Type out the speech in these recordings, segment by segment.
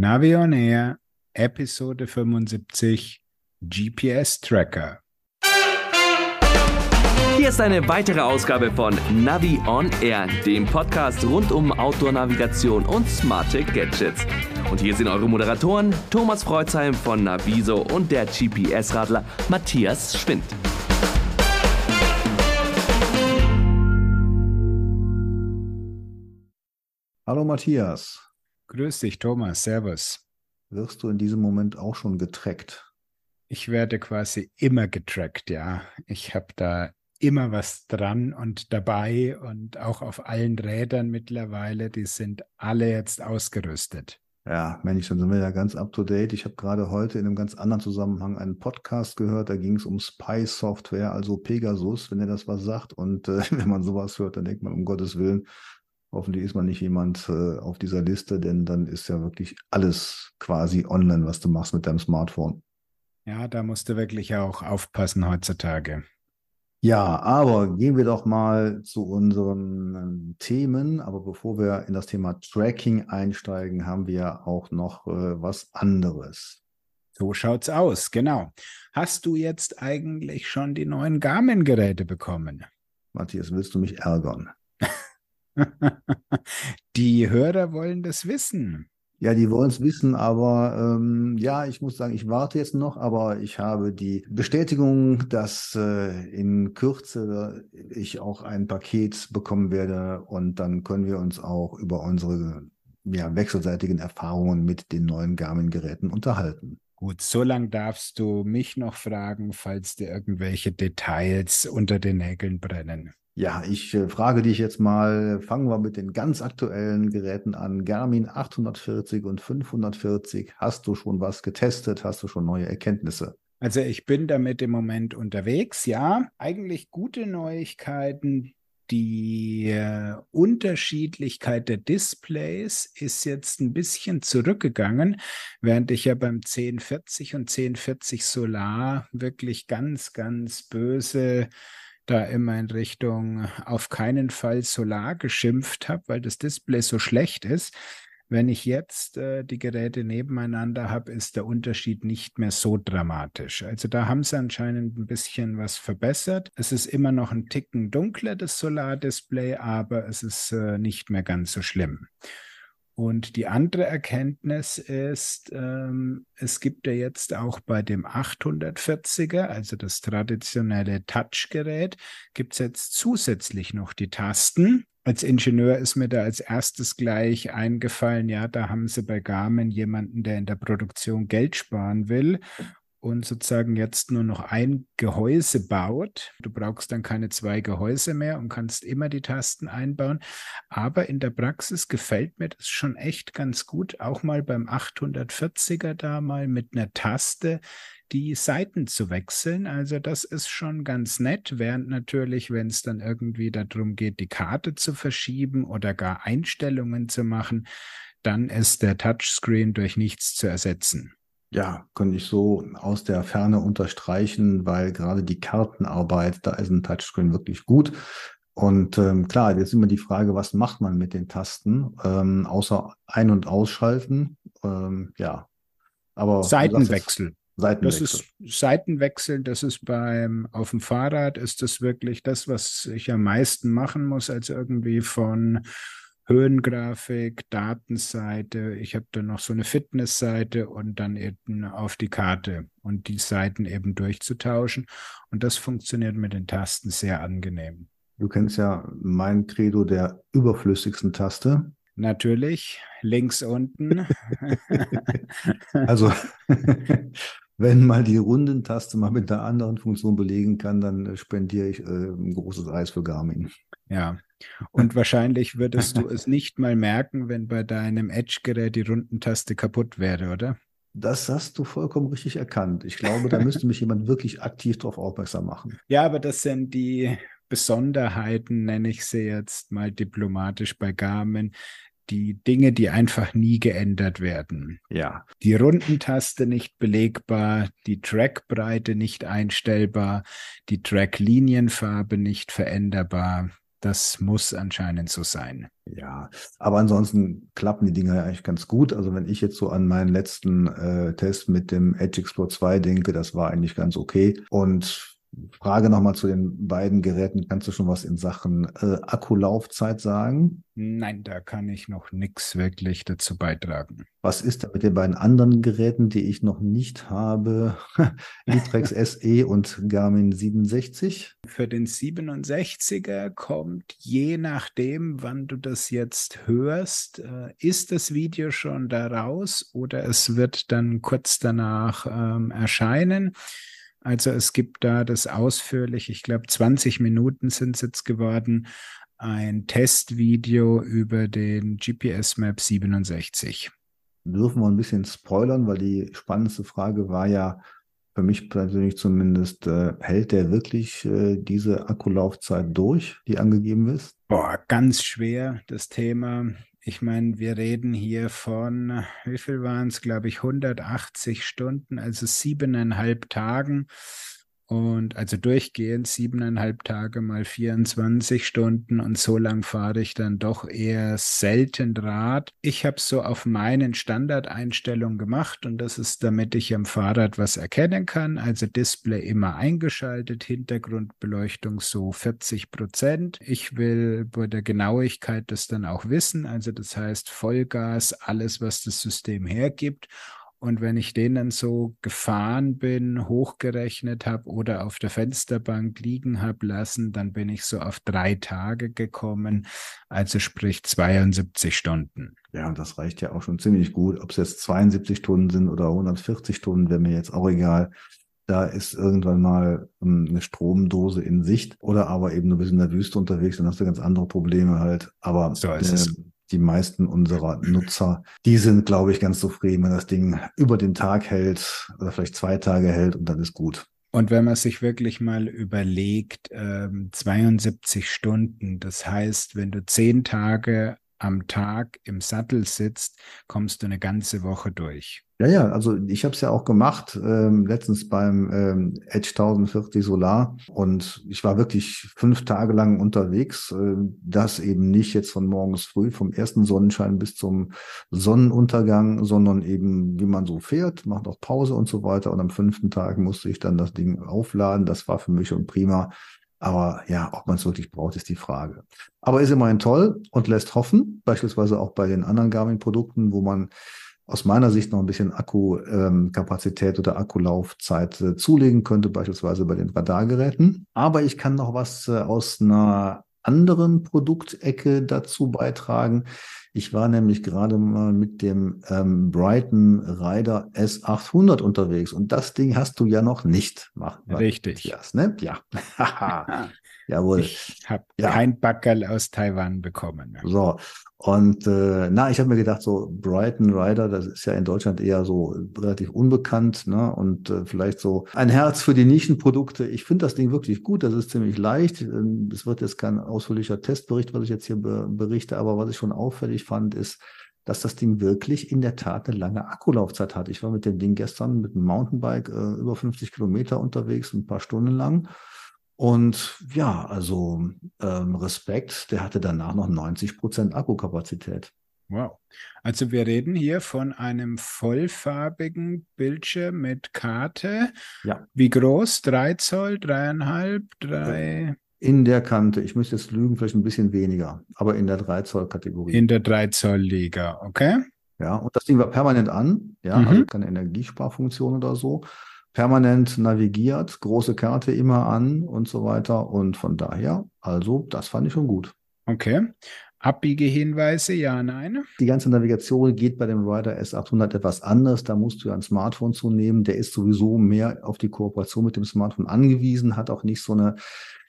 Navi on Air, Episode 75, GPS Tracker. Hier ist eine weitere Ausgabe von Navi on Air, dem Podcast rund um Outdoor-Navigation und smarte Gadgets. Und hier sind eure Moderatoren Thomas Freuzheim von Naviso und der GPS-Radler Matthias Schwind. Hallo Matthias. Grüß dich, Thomas. Servus. Wirst du in diesem Moment auch schon getrackt? Ich werde quasi immer getrackt, ja. Ich habe da immer was dran und dabei und auch auf allen Rädern mittlerweile. Die sind alle jetzt ausgerüstet. Ja, Mensch, dann sind wir ja ganz up to date. Ich habe gerade heute in einem ganz anderen Zusammenhang einen Podcast gehört. Da ging es um Spy Software, also Pegasus, wenn er das was sagt. Und äh, wenn man sowas hört, dann denkt man, um Gottes Willen, Hoffentlich ist man nicht jemand äh, auf dieser Liste, denn dann ist ja wirklich alles quasi online, was du machst mit deinem Smartphone. Ja, da musst du wirklich auch aufpassen heutzutage. Ja, aber gehen wir doch mal zu unseren ähm, Themen. Aber bevor wir in das Thema Tracking einsteigen, haben wir auch noch äh, was anderes. So schaut's aus, genau. Hast du jetzt eigentlich schon die neuen Garmin-Geräte bekommen? Matthias, willst du mich ärgern? die Hörer wollen das wissen. Ja, die wollen es wissen, aber ähm, ja, ich muss sagen, ich warte jetzt noch, aber ich habe die Bestätigung, dass äh, in Kürze ich auch ein Paket bekommen werde und dann können wir uns auch über unsere ja, wechselseitigen Erfahrungen mit den neuen Garmin-Geräten unterhalten. Gut, so lange darfst du mich noch fragen, falls dir irgendwelche Details unter den Nägeln brennen. Ja, ich äh, frage dich jetzt mal, fangen wir mit den ganz aktuellen Geräten an. Garmin 840 und 540. Hast du schon was getestet? Hast du schon neue Erkenntnisse? Also ich bin damit im Moment unterwegs, ja. Eigentlich gute Neuigkeiten. Die äh, Unterschiedlichkeit der Displays ist jetzt ein bisschen zurückgegangen, während ich ja beim 1040 und 1040 Solar wirklich ganz, ganz böse da immer in Richtung auf keinen Fall Solar geschimpft habe, weil das Display so schlecht ist. Wenn ich jetzt äh, die Geräte nebeneinander habe, ist der Unterschied nicht mehr so dramatisch. Also da haben sie anscheinend ein bisschen was verbessert. Es ist immer noch ein Ticken dunkler, das Solardisplay, aber es ist äh, nicht mehr ganz so schlimm. Und die andere Erkenntnis ist, ähm, es gibt ja jetzt auch bei dem 840er, also das traditionelle Touchgerät, gibt es jetzt zusätzlich noch die Tasten. Als Ingenieur ist mir da als erstes gleich eingefallen, ja, da haben sie bei Garmin jemanden, der in der Produktion Geld sparen will und sozusagen jetzt nur noch ein Gehäuse baut. Du brauchst dann keine zwei Gehäuse mehr und kannst immer die Tasten einbauen. Aber in der Praxis gefällt mir das schon echt ganz gut, auch mal beim 840er da mal mit einer Taste die Seiten zu wechseln. Also das ist schon ganz nett, während natürlich, wenn es dann irgendwie darum geht, die Karte zu verschieben oder gar Einstellungen zu machen, dann ist der Touchscreen durch nichts zu ersetzen. Ja, könnte ich so aus der Ferne unterstreichen, weil gerade die Kartenarbeit, da ist ein Touchscreen wirklich gut. Und ähm, klar, jetzt immer die Frage, was macht man mit den Tasten, ähm, außer ein- und ausschalten. Ähm, ja, aber Seitenwechsel. Seitenwechsel. Das ist Seitenwechsel, das ist beim auf dem Fahrrad ist das wirklich das, was ich am meisten machen muss, als irgendwie von Höhengrafik, Datenseite. Ich habe dann noch so eine Fitnessseite und dann eben auf die Karte und die Seiten eben durchzutauschen. Und das funktioniert mit den Tasten sehr angenehm. Du kennst ja mein Credo der überflüssigsten Taste. Natürlich, links unten. also, wenn mal die Rundentaste mal mit einer anderen Funktion belegen kann, dann spendiere ich äh, ein großes Eis für Garmin. Ja, und wahrscheinlich würdest du es nicht mal merken, wenn bei deinem Edge-Gerät die Rundentaste kaputt wäre, oder? Das hast du vollkommen richtig erkannt. Ich glaube, da müsste mich jemand wirklich aktiv darauf aufmerksam machen. Ja, aber das sind die Besonderheiten, nenne ich sie jetzt mal diplomatisch bei Garmin. Die Dinge, die einfach nie geändert werden. Ja. Die Rundentaste nicht belegbar, die Trackbreite nicht einstellbar, die Tracklinienfarbe nicht veränderbar das muss anscheinend so sein. Ja, aber ansonsten klappen die Dinger ja eigentlich ganz gut. Also wenn ich jetzt so an meinen letzten äh, Test mit dem Edge Explore 2 denke, das war eigentlich ganz okay. Und Frage nochmal zu den beiden Geräten. Kannst du schon was in Sachen äh, Akkulaufzeit sagen? Nein, da kann ich noch nichts wirklich dazu beitragen. Was ist da mit den beiden anderen Geräten, die ich noch nicht habe? Litrex SE und Garmin 67? Für den 67er kommt, je nachdem, wann du das jetzt hörst, äh, ist das Video schon da raus oder es wird dann kurz danach ähm, erscheinen. Also es gibt da das ausführlich, ich glaube 20 Minuten sind es jetzt geworden, ein Testvideo über den GPS Map 67. Dürfen wir ein bisschen spoilern, weil die spannendste Frage war ja für mich persönlich zumindest, äh, hält der wirklich äh, diese Akkulaufzeit durch, die angegeben ist? Boah, ganz schwer das Thema. Ich meine, wir reden hier von, wie viel waren es, glaube ich, 180 Stunden, also siebeneinhalb Tagen. Und also durchgehend siebeneinhalb Tage mal 24 Stunden und so lang fahre ich dann doch eher selten Rad. Ich habe es so auf meinen Standardeinstellungen gemacht und das ist, damit ich am Fahrrad was erkennen kann. Also Display immer eingeschaltet, Hintergrundbeleuchtung so 40 Prozent. Ich will bei der Genauigkeit das dann auch wissen. Also das heißt Vollgas, alles, was das System hergibt. Und wenn ich den dann so gefahren bin, hochgerechnet habe oder auf der Fensterbank liegen habe lassen, dann bin ich so auf drei Tage gekommen, also sprich 72 Stunden. Ja, und das reicht ja auch schon ziemlich gut. Ob es jetzt 72 Stunden sind oder 140 Stunden, wäre mir jetzt auch egal. Da ist irgendwann mal um, eine Stromdose in Sicht oder aber eben du bist in der Wüste unterwegs, dann hast du ganz andere Probleme halt. Aber so ist äh, es die meisten unserer Nutzer, die sind, glaube ich, ganz zufrieden, wenn das Ding über den Tag hält oder vielleicht zwei Tage hält und dann ist gut. Und wenn man sich wirklich mal überlegt, äh, 72 Stunden, das heißt, wenn du zehn Tage am Tag im Sattel sitzt, kommst du eine ganze Woche durch. Ja, ja, also ich habe es ja auch gemacht, ähm, letztens beim ähm, Edge 1040 Solar und ich war wirklich fünf Tage lang unterwegs. Äh, das eben nicht jetzt von morgens früh, vom ersten Sonnenschein bis zum Sonnenuntergang, sondern eben wie man so fährt, macht auch Pause und so weiter. Und am fünften Tag musste ich dann das Ding aufladen. Das war für mich schon prima. Aber ja, ob man es wirklich braucht, ist die Frage. Aber ist immerhin toll und lässt hoffen, beispielsweise auch bei den anderen Garmin-Produkten, wo man aus meiner Sicht noch ein bisschen Akkukapazität ähm, oder Akkulaufzeit äh, zulegen könnte, beispielsweise bei den Radargeräten. Aber ich kann noch was äh, aus einer anderen Produktecke dazu beitragen. Ich war nämlich gerade mal mit dem ähm, Brighton Rider S800 unterwegs und das Ding hast du ja noch nicht. Mach, Richtig. Matthias, ne? Ja. Jawohl. Ich habe ja. kein Backerl aus Taiwan bekommen. So, und äh, na, ich habe mir gedacht, so Brighton Rider, das ist ja in Deutschland eher so relativ unbekannt, ne? Und äh, vielleicht so ein Herz für die Nischenprodukte. Ich finde das Ding wirklich gut, das ist ziemlich leicht. Ähm, es wird jetzt kein ausführlicher Testbericht, was ich jetzt hier be berichte, aber was ich schon auffällig fand, ist, dass das Ding wirklich in der Tat eine lange Akkulaufzeit hat. Ich war mit dem Ding gestern mit dem Mountainbike äh, über 50 Kilometer unterwegs, ein paar Stunden lang. Und ja, also ähm, Respekt, der hatte danach noch 90 Prozent Akkukapazität. Wow. Also wir reden hier von einem vollfarbigen Bildschirm mit Karte. Ja. Wie groß? Drei Zoll, dreieinhalb, drei? In der Kante. Ich müsste jetzt lügen, vielleicht ein bisschen weniger, aber in der 3 Zoll Kategorie. In der 3 Zoll Liga, okay. Ja, und das Ding war permanent an. Ja, mhm. also keine Energiesparfunktion oder so permanent navigiert, große Karte immer an und so weiter. Und von daher, also, das fand ich schon gut. Okay. Abbiegehinweise, ja, nein. Die ganze Navigation geht bei dem Rider S800 etwas anders. Da musst du ja ein Smartphone zunehmen. Der ist sowieso mehr auf die Kooperation mit dem Smartphone angewiesen, hat auch nicht so eine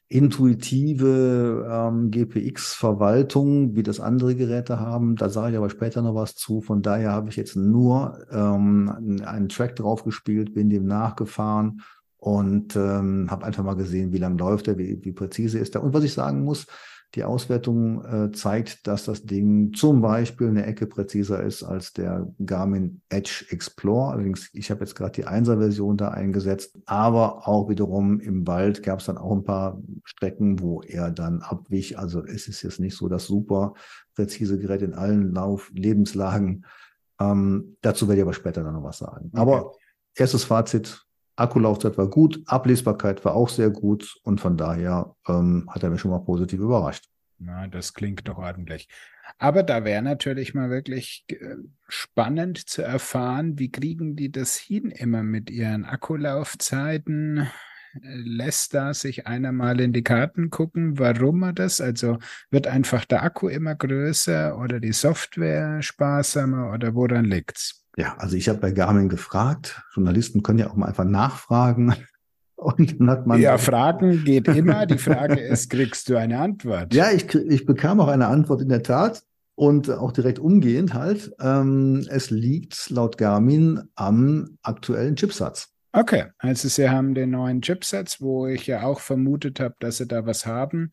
intuitive ähm, GPX-Verwaltung, wie das andere Geräte haben. Da sage ich aber später noch was zu. Von daher habe ich jetzt nur ähm, einen Track drauf gespielt, bin dem nachgefahren und ähm, habe einfach mal gesehen, wie lang läuft er, wie, wie präzise ist er. Und was ich sagen muss, Die Auswertung äh, zeigt, dass das Ding zum Beispiel eine Ecke präziser ist als der Garmin Edge Explore. Allerdings, ich habe jetzt gerade die 1er-Version da eingesetzt, aber auch wiederum im Wald gab es dann auch ein paar Strecken, wo er dann abwich. Also es ist jetzt nicht so das super präzise Gerät in allen Lauf Lebenslagen. Ähm, dazu werde ich aber später dann noch was sagen. Okay. Aber erstes Fazit, Akkulaufzeit war gut, Ablesbarkeit war auch sehr gut und von daher ähm, hat er mich schon mal positiv überrascht. Na, das klingt doch ordentlich. Aber da wäre natürlich mal wirklich äh, spannend zu erfahren, wie kriegen die das hin immer mit ihren Akkulaufzeiten? Lässt da sich einer mal in die Karten gucken, warum er das? Also wird einfach der Akku immer größer oder die Software sparsamer oder woran liegt's? Ja, also ich habe bei Garmin gefragt. Journalisten können ja auch mal einfach nachfragen. Und dann hat man. Ja, Fragen geht immer. Die Frage ist, kriegst du eine Antwort? Ja, ich, ich bekam auch eine Antwort in der Tat und auch direkt umgehend halt. Ähm, es liegt laut Garmin am aktuellen Chipsatz. Okay, also Sie haben den neuen Chipsatz, wo ich ja auch vermutet habe, dass Sie da was haben,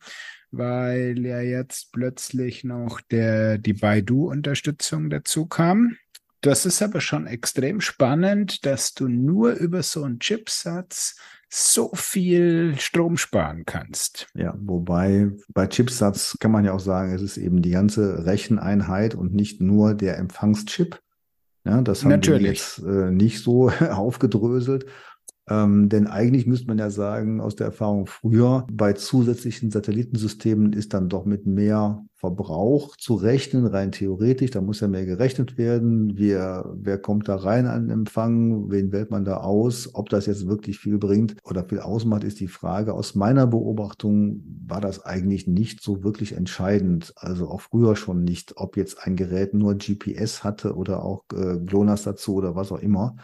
weil ja jetzt plötzlich noch der, die Baidu-Unterstützung dazu kam. Das ist aber schon extrem spannend, dass du nur über so einen Chipsatz so viel Strom sparen kannst. Ja, wobei bei Chipsatz kann man ja auch sagen, es ist eben die ganze Recheneinheit und nicht nur der Empfangschip. Ja, das haben Natürlich. wir jetzt äh, nicht so aufgedröselt. Ähm, denn eigentlich müsste man ja sagen, aus der Erfahrung früher, bei zusätzlichen Satellitensystemen ist dann doch mit mehr Verbrauch zu rechnen, rein theoretisch. Da muss ja mehr gerechnet werden. Wer, wer kommt da rein an Empfang? Wen wählt man da aus? Ob das jetzt wirklich viel bringt oder viel ausmacht, ist die Frage. Aus meiner Beobachtung war das eigentlich nicht so wirklich entscheidend. Also auch früher schon nicht, ob jetzt ein Gerät nur GPS hatte oder auch äh, GLONASS dazu oder was auch immer.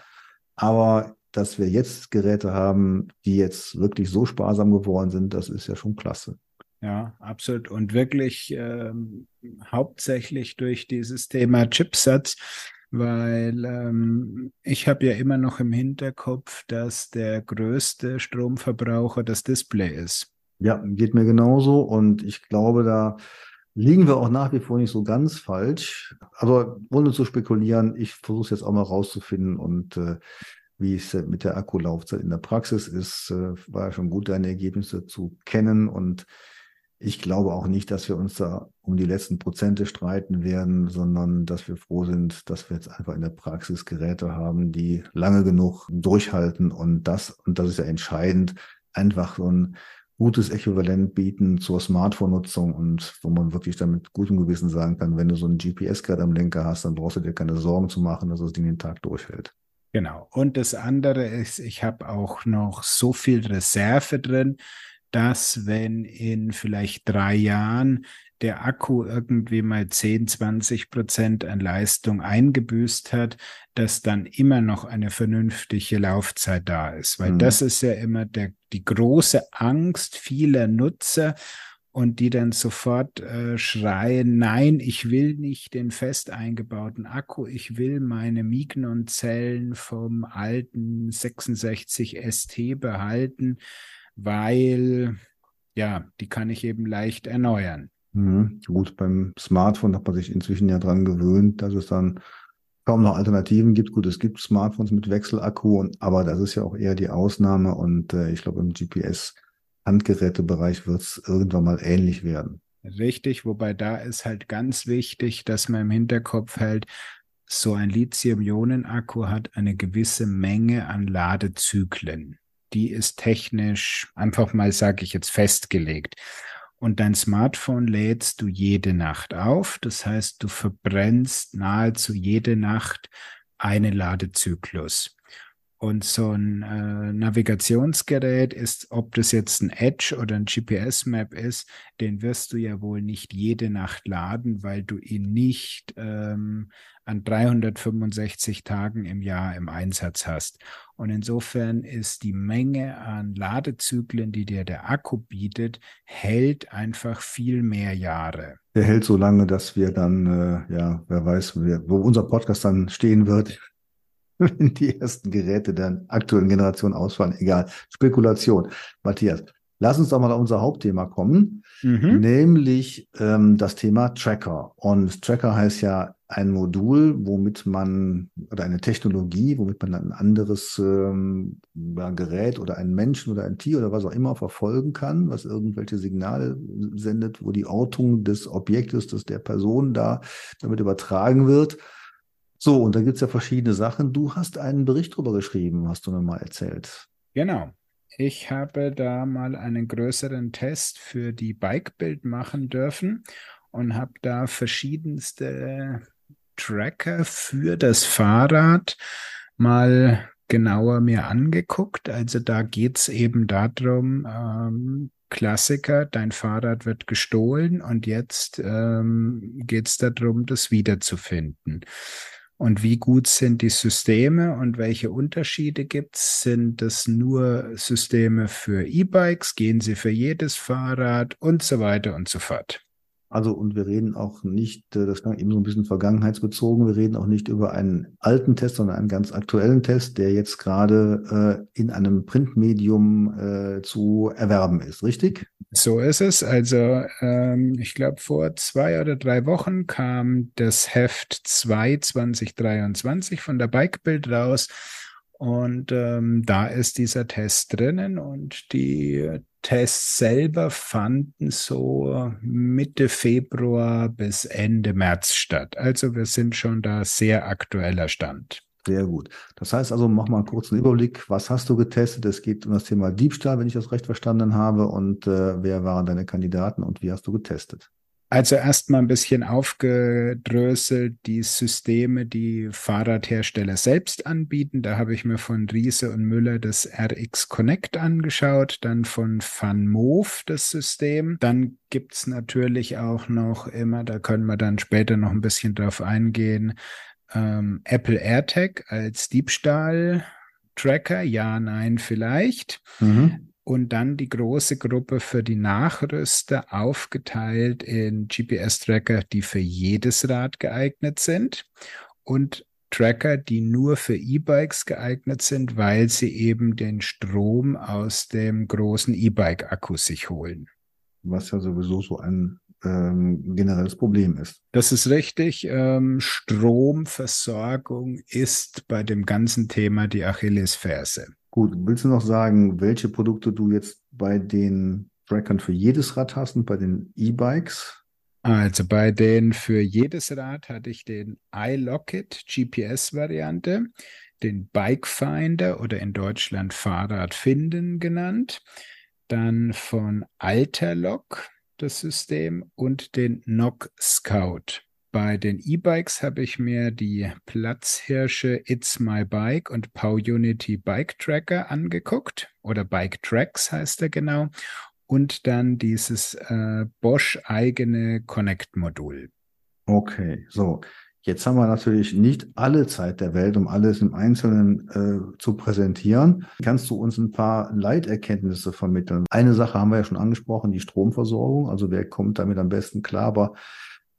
Aber dass wir jetzt Geräte haben, die jetzt wirklich so sparsam geworden sind, das ist ja schon klasse. Ja, absolut. Und wirklich ähm, hauptsächlich durch dieses Thema Chipsatz, weil ähm, ich habe ja immer noch im Hinterkopf, dass der größte Stromverbraucher das Display ist. Ja, geht mir genauso. Und ich glaube, da liegen wir auch nach wie vor nicht so ganz falsch. Aber ohne zu spekulieren, ich versuche es jetzt auch mal rauszufinden und äh, wie es mit der Akkulaufzeit in der Praxis ist, äh, war schon gut, deine Ergebnisse zu kennen. Und ich glaube auch nicht, dass wir uns da um die letzten Prozente streiten werden, sondern dass wir froh sind, dass wir jetzt einfach in der Praxis Geräte haben, die lange genug durchhalten und das, und das ist ja entscheidend, einfach so ein gutes Äquivalent bieten zur Smartphone-Nutzung und wo man wirklich damit gutem Gewissen sagen kann, wenn du so ein GPS-Gerät am Lenker hast, dann brauchst du dir keine Sorgen zu machen, dass das Ding den Tag durchhält. Genau. Und das andere ist, ich habe auch noch so viel Reserve drin, dass wenn in vielleicht drei Jahren der Akku irgendwie mal 10, 20 Prozent an Leistung eingebüßt hat, dass dann immer noch eine vernünftige Laufzeit da ist. Weil mhm. das ist ja immer der, die große Angst vieler Nutzer und die dann sofort äh, schreien, nein, ich will nicht den fest eingebauten Akku, ich will meine Mignon-Zellen vom alten 66 ST behalten, weil ja, die kann ich eben leicht erneuern. Mhm. Gut, beim Smartphone hat man sich inzwischen ja dran gewöhnt, dass es dann kaum noch Alternativen gibt. Gut, es gibt Smartphones mit Wechselakku, aber das ist ja auch eher die Ausnahme und äh, ich glaube im GPS Handgerätebereich wird es irgendwann mal ähnlich werden. Richtig, wobei da ist halt ganz wichtig, dass man im Hinterkopf hält, so ein Lithium-Ionen-Akku hat eine gewisse Menge an Ladezyklen. Die ist technisch einfach mal, sage ich jetzt, festgelegt. Und dein Smartphone lädst du jede Nacht auf. Das heißt, du verbrennst nahezu jede Nacht einen Ladezyklus. Und so ein äh, Navigationsgerät ist, ob das jetzt ein Edge oder ein GPS-Map ist, den wirst du ja wohl nicht jede Nacht laden, weil du ihn nicht ähm, an 365 Tagen im Jahr im Einsatz hast. Und insofern ist die Menge an Ladezyklen, die dir der Akku bietet, hält einfach viel mehr Jahre. Der hält so lange, dass wir dann, äh, ja, wer weiß, wo unser Podcast dann stehen wird, wenn die ersten Geräte der aktuellen Generation ausfallen. Egal. Spekulation. Matthias, Lass uns doch mal auf unser Hauptthema kommen, mhm. nämlich ähm, das Thema Tracker. Und Tracker heißt ja ein Modul, womit man oder eine Technologie, womit man ein anderes ähm, ja, Gerät oder einen Menschen oder ein Tier oder was auch immer verfolgen kann, was irgendwelche Signale sendet, wo die Ortung des Objektes, des der Person da damit übertragen wird. So, und da gibt es ja verschiedene Sachen. Du hast einen Bericht darüber geschrieben, hast du mir mal erzählt. Genau. Ich habe da mal einen größeren Test für die Bike-Bild machen dürfen und habe da verschiedenste Tracker für das Fahrrad mal genauer mir angeguckt. Also da geht es eben darum, ähm, Klassiker, dein Fahrrad wird gestohlen und jetzt ähm, geht es darum, das wiederzufinden. Und wie gut sind die Systeme und welche Unterschiede gibt es? Sind das nur Systeme für E-Bikes? Gehen sie für jedes Fahrrad und so weiter und so fort? Also, und wir reden auch nicht, äh, das war eben so ein bisschen vergangenheitsbezogen, wir reden auch nicht über einen alten Test, sondern einen ganz aktuellen Test, der jetzt gerade äh, in einem Printmedium äh, zu erwerben ist, richtig? So ist es. Also, ähm, ich glaube, vor zwei oder drei Wochen kam das Heft 2 2023 von der Bikebild raus. Und ähm, da ist dieser Test drinnen und die Tests selber fanden so Mitte Februar bis Ende März statt. Also wir sind schon da sehr aktueller Stand. Sehr gut. Das heißt also, mach mal einen kurzen Überblick. Was hast du getestet? Es geht um das Thema Diebstahl, wenn ich das recht verstanden habe. Und äh, wer waren deine Kandidaten und wie hast du getestet? Also erstmal ein bisschen aufgedröselt die Systeme, die Fahrradhersteller selbst anbieten. Da habe ich mir von Riese und Müller das RX Connect angeschaut, dann von VanMoof das System. Dann gibt es natürlich auch noch immer, da können wir dann später noch ein bisschen drauf eingehen, ähm, Apple AirTag als Diebstahl-Tracker. Ja, nein, vielleicht. Mhm und dann die große Gruppe für die Nachrüster aufgeteilt in GPS-Tracker, die für jedes Rad geeignet sind und Tracker, die nur für E-Bikes geeignet sind, weil sie eben den Strom aus dem großen E-Bike-Akku sich holen. Was ja sowieso so ein ähm, generelles Problem ist. Das ist richtig. Ähm, Stromversorgung ist bei dem ganzen Thema die Achillesferse. Gut, willst du noch sagen, welche Produkte du jetzt bei den Trackern für jedes Rad hast und bei den E-Bikes? Also bei den für jedes Rad hatte ich den iLocket GPS-Variante, den Bike Finder oder in Deutschland Fahrrad finden genannt, dann von Alterlock das System und den Nock Scout. Bei den E-Bikes habe ich mir die Platzhirsche It's My Bike und PowUnity Bike Tracker angeguckt oder Bike Tracks heißt er genau und dann dieses äh, Bosch eigene Connect-Modul. Okay, so. Jetzt haben wir natürlich nicht alle Zeit der Welt, um alles im Einzelnen äh, zu präsentieren. Kannst du uns ein paar Leiterkenntnisse vermitteln? Eine Sache haben wir ja schon angesprochen, die Stromversorgung. Also wer kommt damit am besten klar? Aber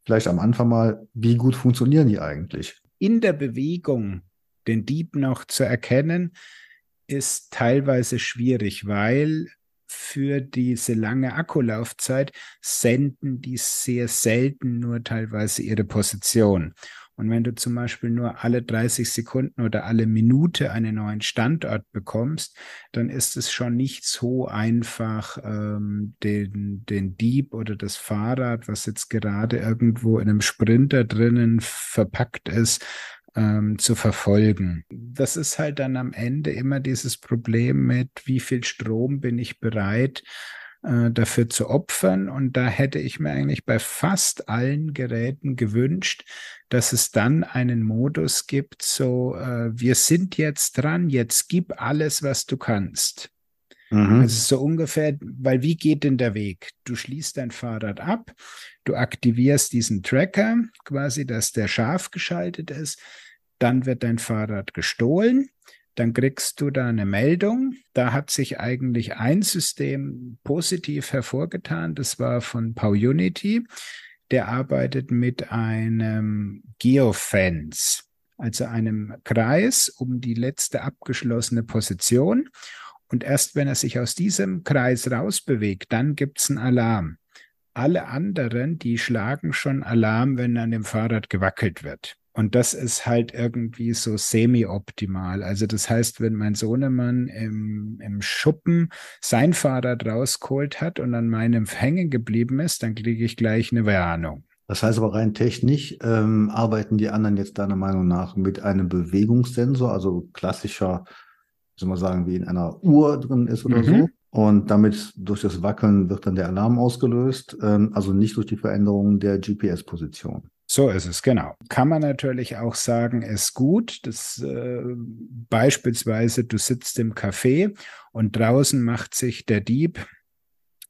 Vielleicht am Anfang mal, wie gut funktionieren die eigentlich? In der Bewegung den Dieb noch zu erkennen, ist teilweise schwierig, weil für diese lange Akkulaufzeit senden die sehr selten nur teilweise ihre Position. Und wenn du zum Beispiel nur alle 30 Sekunden oder alle Minute einen neuen Standort bekommst, dann ist es schon nicht so einfach, ähm, den, den Dieb oder das Fahrrad, was jetzt gerade irgendwo in einem Sprinter drinnen verpackt ist, ähm, zu verfolgen. Das ist halt dann am Ende immer dieses Problem mit, wie viel Strom bin ich bereit, äh, dafür zu opfern. Und da hätte ich mir eigentlich bei fast allen Geräten gewünscht, dass es dann einen Modus gibt, so, äh, wir sind jetzt dran, jetzt gib alles, was du kannst. Mhm. Also so ungefähr, weil wie geht denn der Weg? Du schließt dein Fahrrad ab, du aktivierst diesen Tracker, quasi, dass der scharf geschaltet ist, dann wird dein Fahrrad gestohlen dann kriegst du da eine Meldung. Da hat sich eigentlich ein System positiv hervorgetan. Das war von PowUnity. Der arbeitet mit einem Geofence, also einem Kreis um die letzte abgeschlossene Position. Und erst wenn er sich aus diesem Kreis rausbewegt, dann gibt's einen Alarm. Alle anderen, die schlagen schon Alarm, wenn an dem Fahrrad gewackelt wird. Und das ist halt irgendwie so semi-optimal. Also das heißt, wenn mein Sohnemann im, im Schuppen sein Fahrrad rausgeholt hat und an meinem hängen geblieben ist, dann kriege ich gleich eine Warnung. Das heißt aber rein technisch ähm, arbeiten die anderen jetzt deiner Meinung nach mit einem Bewegungssensor, also klassischer, soll man sagen, wie in einer Uhr drin ist oder mhm. so. Und damit durch das Wackeln wird dann der Alarm ausgelöst, ähm, also nicht durch die Veränderung der GPS-Position. So ist es, genau. Kann man natürlich auch sagen, ist gut. Das äh, beispielsweise, du sitzt im Café und draußen macht sich der Dieb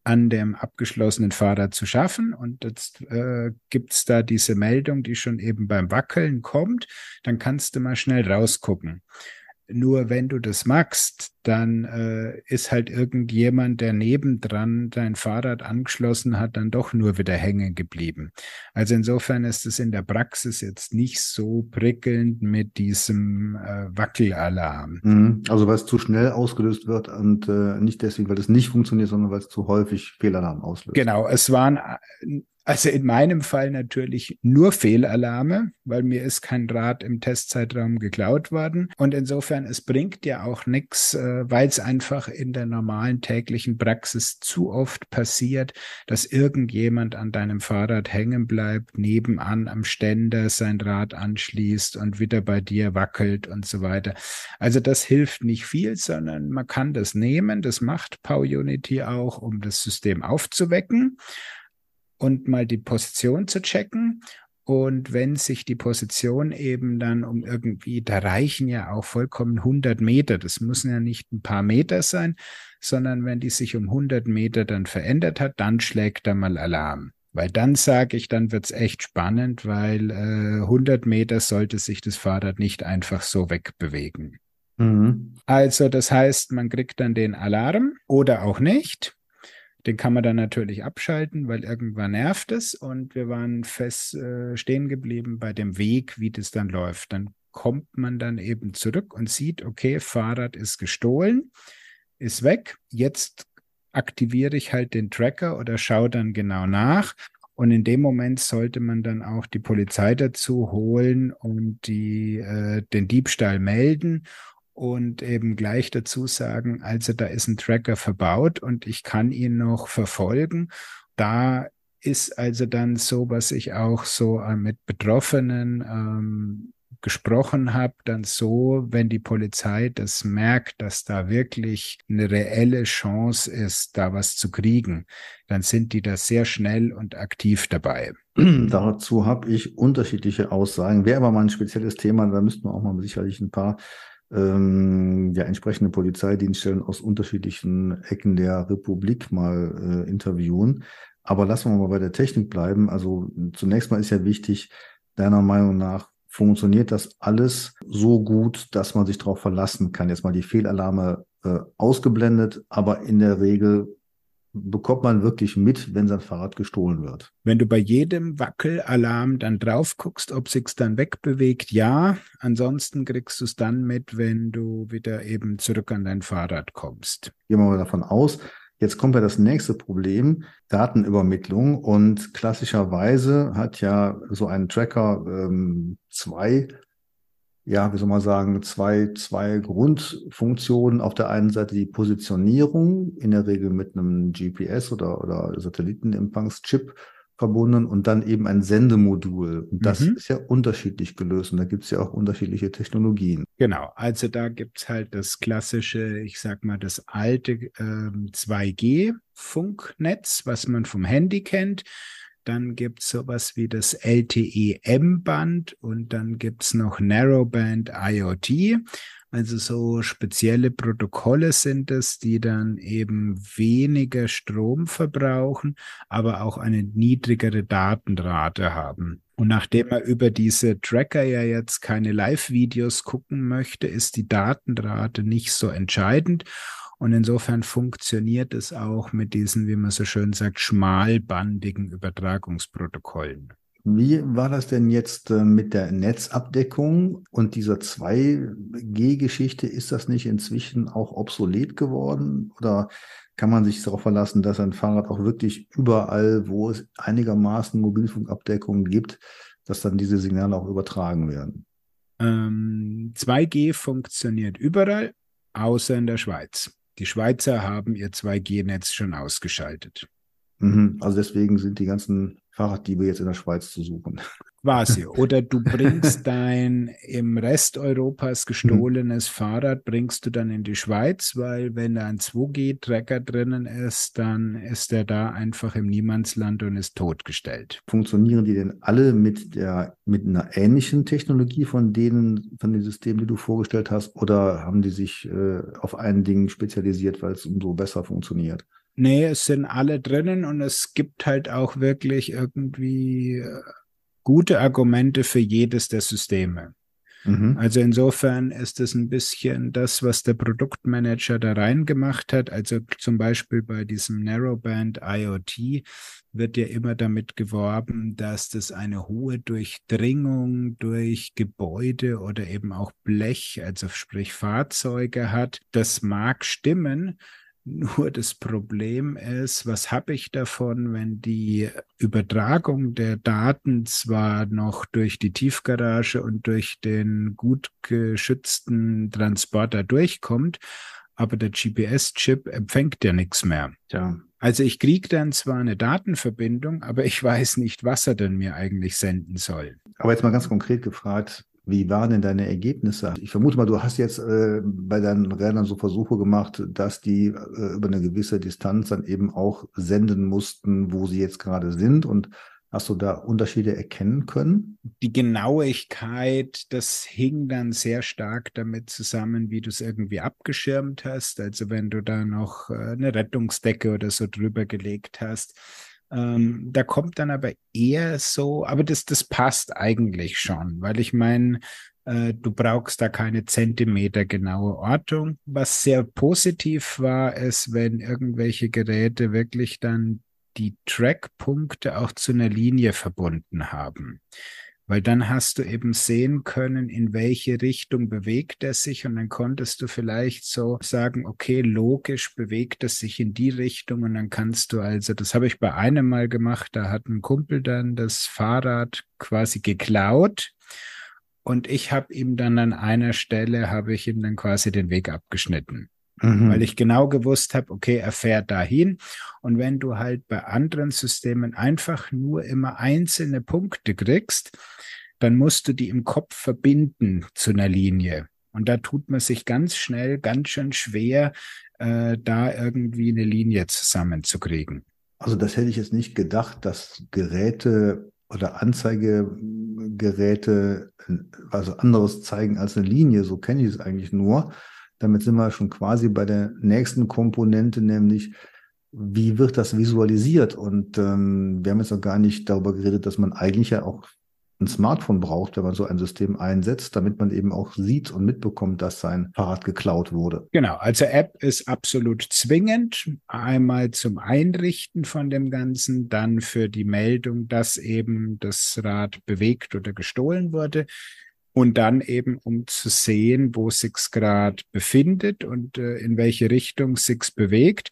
an dem abgeschlossenen Fahrrad zu schaffen. Und jetzt äh, gibt da diese Meldung, die schon eben beim Wackeln kommt. Dann kannst du mal schnell rausgucken. Nur wenn du das magst, dann äh, ist halt irgendjemand, der nebendran dein Fahrrad angeschlossen hat, dann doch nur wieder hängen geblieben. Also insofern ist es in der Praxis jetzt nicht so prickelnd mit diesem äh, Wackelalarm. Mhm. Also weil es zu schnell ausgelöst wird und äh, nicht deswegen, weil es nicht funktioniert, sondern weil es zu häufig Fehlalarm auslöst. Genau, es waren äh, also in meinem Fall natürlich nur Fehlalarme, weil mir ist kein Rad im Testzeitraum geklaut worden. Und insofern, es bringt ja auch nichts, äh, weil es einfach in der normalen täglichen Praxis zu oft passiert, dass irgendjemand an deinem Fahrrad hängen bleibt, nebenan am Ständer sein Rad anschließt und wieder bei dir wackelt und so weiter. Also das hilft nicht viel, sondern man kann das nehmen. Das macht PowUnity auch, um das System aufzuwecken und mal die Position zu checken. Und wenn sich die Position eben dann um irgendwie, da reichen ja auch vollkommen 100 Meter, das müssen ja nicht ein paar Meter sein, sondern wenn die sich um 100 Meter dann verändert hat, dann schlägt er mal Alarm. Weil dann sage ich, dann wird's echt spannend, weil äh, 100 Meter sollte sich das Fahrrad nicht einfach so wegbewegen. Mhm. Also das heißt, man kriegt dann den Alarm oder auch nicht. Den kann man dann natürlich abschalten, weil irgendwann nervt es und wir waren fest äh, stehen geblieben bei dem Weg, wie das dann läuft. Dann kommt man dann eben zurück und sieht, okay, Fahrrad ist gestohlen, ist weg. Jetzt aktiviere ich halt den Tracker oder schaue dann genau nach. Und in dem Moment sollte man dann auch die Polizei dazu holen und die, äh, den Diebstahl melden und eben gleich dazu sagen, also da ist ein Tracker verbaut und ich kann ihn noch verfolgen. Da ist also dann so, was ich auch so äh, mit Betroffenen ähm, gesprochen habe, dann so, wenn die Polizei das merkt, dass da wirklich eine reelle Chance ist, da was zu kriegen, dann sind die da sehr schnell und aktiv dabei. Dazu habe ich unterschiedliche Aussagen. Wäre aber mal ein spezielles Thema, da müssten wir auch mal sicherlich ein paar ähm, ja, entsprechende Polizeidienststellen aus unterschiedlichen Ecken der Republik mal äh, interviewen. Aber lassen wir mal bei der Technik bleiben. Also zunächst mal ist ja wichtig, deiner Meinung nach, funktioniert das alles so gut, dass man sich darauf verlassen kann? Jetzt mal die Fehlalarme äh, ausgeblendet, aber in der Regel bekommt man wirklich mit, wenn sein Fahrrad gestohlen wird. Wenn du bei jedem Wackelalarm dann drauf guckst, ob sich's dann wegbewegt, ja. Ansonsten kriegst du es dann mit, wenn du wieder eben zurück an dein Fahrrad kommst. Gehen wir mal davon aus. Jetzt kommt ja das nächste Problem, Datenübermittlung. Und klassischerweise hat ja so ein Tracker ähm, zwei ja, wie soll man sagen, zwei, zwei Grundfunktionen. Auf der einen Seite die Positionierung, in der Regel mit einem GPS oder, oder Satellitenempfangschip verbunden und dann eben ein Sendemodul. Und das mhm. ist ja unterschiedlich gelöst und da gibt es ja auch unterschiedliche Technologien. Genau, also da gibt es halt das klassische, ich sag mal, das alte äh, 2G-Funknetz, was man vom Handy kennt. Dann gibt's sowas wie das LTE-M-Band und dann gibt's noch Narrowband IoT. Also so spezielle Protokolle sind es, die dann eben weniger Strom verbrauchen, aber auch eine niedrigere Datenrate haben. Und nachdem man über diese Tracker ja jetzt keine Live-Videos gucken möchte, ist die Datenrate nicht so entscheidend. Und insofern funktioniert es auch mit diesen, wie man so schön sagt, schmalbandigen Übertragungsprotokollen. Wie war das denn jetzt äh, mit der Netzabdeckung und dieser 2G-Geschichte? Ist das nicht inzwischen auch obsolet geworden? Oder kann man sich darauf verlassen, dass ein Fahrrad auch wirklich überall, wo es einigermaßen Mobilfunkabdeckung gibt, dass dann diese Signale auch übertragen werden? Ähm, 2G funktioniert überall, außer in der Schweiz. Die Schweizer haben ihr 2G-Netz schon ausgeschaltet. Mhm. Also deswegen sind die ganzen Fahrraddiebe jetzt in der Schweiz zu suchen. Quasi. Oder du bringst dein im Rest Europas gestohlenes. Fahrrad, bringst du dann in die Schweiz, weil wenn da ein 2G-Tracker drinnen ist, dann ist er da einfach im Niemandsland und ist totgestellt. Funktionieren die denn alle mit der, mit einer ähnlichen Technologie von denen, von den Systemen, die du vorgestellt hast, oder haben die sich äh, auf ein Ding spezialisiert, weil es umso besser funktioniert? Nee, es sind alle drinnen und es gibt halt auch wirklich irgendwie äh, gute Argumente für jedes der Systeme. Mhm. Also insofern ist es ein bisschen das, was der Produktmanager da reingemacht hat. Also zum Beispiel bei diesem Narrowband IoT wird ja immer damit geworben, dass das eine hohe Durchdringung durch Gebäude oder eben auch Blech, also sprich Fahrzeuge hat. Das mag stimmen, nur das Problem ist, was habe ich davon, wenn die Übertragung der Daten zwar noch durch die Tiefgarage und durch den gut geschützten Transporter durchkommt, aber der GPS-Chip empfängt ja nichts mehr. Ja. Also ich kriege dann zwar eine Datenverbindung, aber ich weiß nicht, was er denn mir eigentlich senden soll. Aber jetzt mal ganz konkret gefragt, wie waren denn deine Ergebnisse? Ich vermute mal, du hast jetzt äh, bei deinen Rädern so Versuche gemacht, dass die äh, über eine gewisse Distanz dann eben auch senden mussten, wo sie jetzt gerade sind. Und hast du da Unterschiede erkennen können? Die Genauigkeit, das hing dann sehr stark damit zusammen, wie du es irgendwie abgeschirmt hast. Also wenn du da noch äh, eine Rettungsdecke oder so drüber gelegt hast ähm, da kommt dann aber eher so, aber das, das passt eigentlich schon, weil ich meine, äh, du brauchst da keine Zentimeter genaue Ortung. Was sehr positiv war, ist, wenn irgendwelche Geräte wirklich dann die Trackpunkte auch zu einer Linie verbunden haben weil dann hast du eben sehen können, in welche Richtung bewegt er sich. Und dann konntest du vielleicht so sagen, okay, logisch bewegt es sich in die Richtung. Und dann kannst du also, das habe ich bei einem Mal gemacht, da hat ein Kumpel dann das Fahrrad quasi geklaut. Und ich habe ihm dann an einer Stelle, habe ich ihm dann quasi den Weg abgeschnitten. Mhm. Weil ich genau gewusst habe, okay, er fährt dahin. Und wenn du halt bei anderen Systemen einfach nur immer einzelne Punkte kriegst, dann musst du die im Kopf verbinden zu einer Linie. Und da tut man sich ganz schnell ganz schön schwer, äh, da irgendwie eine Linie zusammenzukriegen. Also das hätte ich jetzt nicht gedacht, dass Geräte oder Anzeigegeräte also anderes zeigen als eine Linie. So kenne ich es eigentlich nur. Damit sind wir schon quasi bei der nächsten Komponente, nämlich wie wird das visualisiert? Und ähm, wir haben jetzt noch gar nicht darüber geredet, dass man eigentlich ja auch ein Smartphone braucht, wenn man so ein System einsetzt, damit man eben auch sieht und mitbekommt, dass sein Fahrrad geklaut wurde. Genau, also App ist absolut zwingend. Einmal zum Einrichten von dem Ganzen, dann für die Meldung, dass eben das Rad bewegt oder gestohlen wurde und dann eben, um zu sehen, wo Six Grad befindet und äh, in welche Richtung Six bewegt.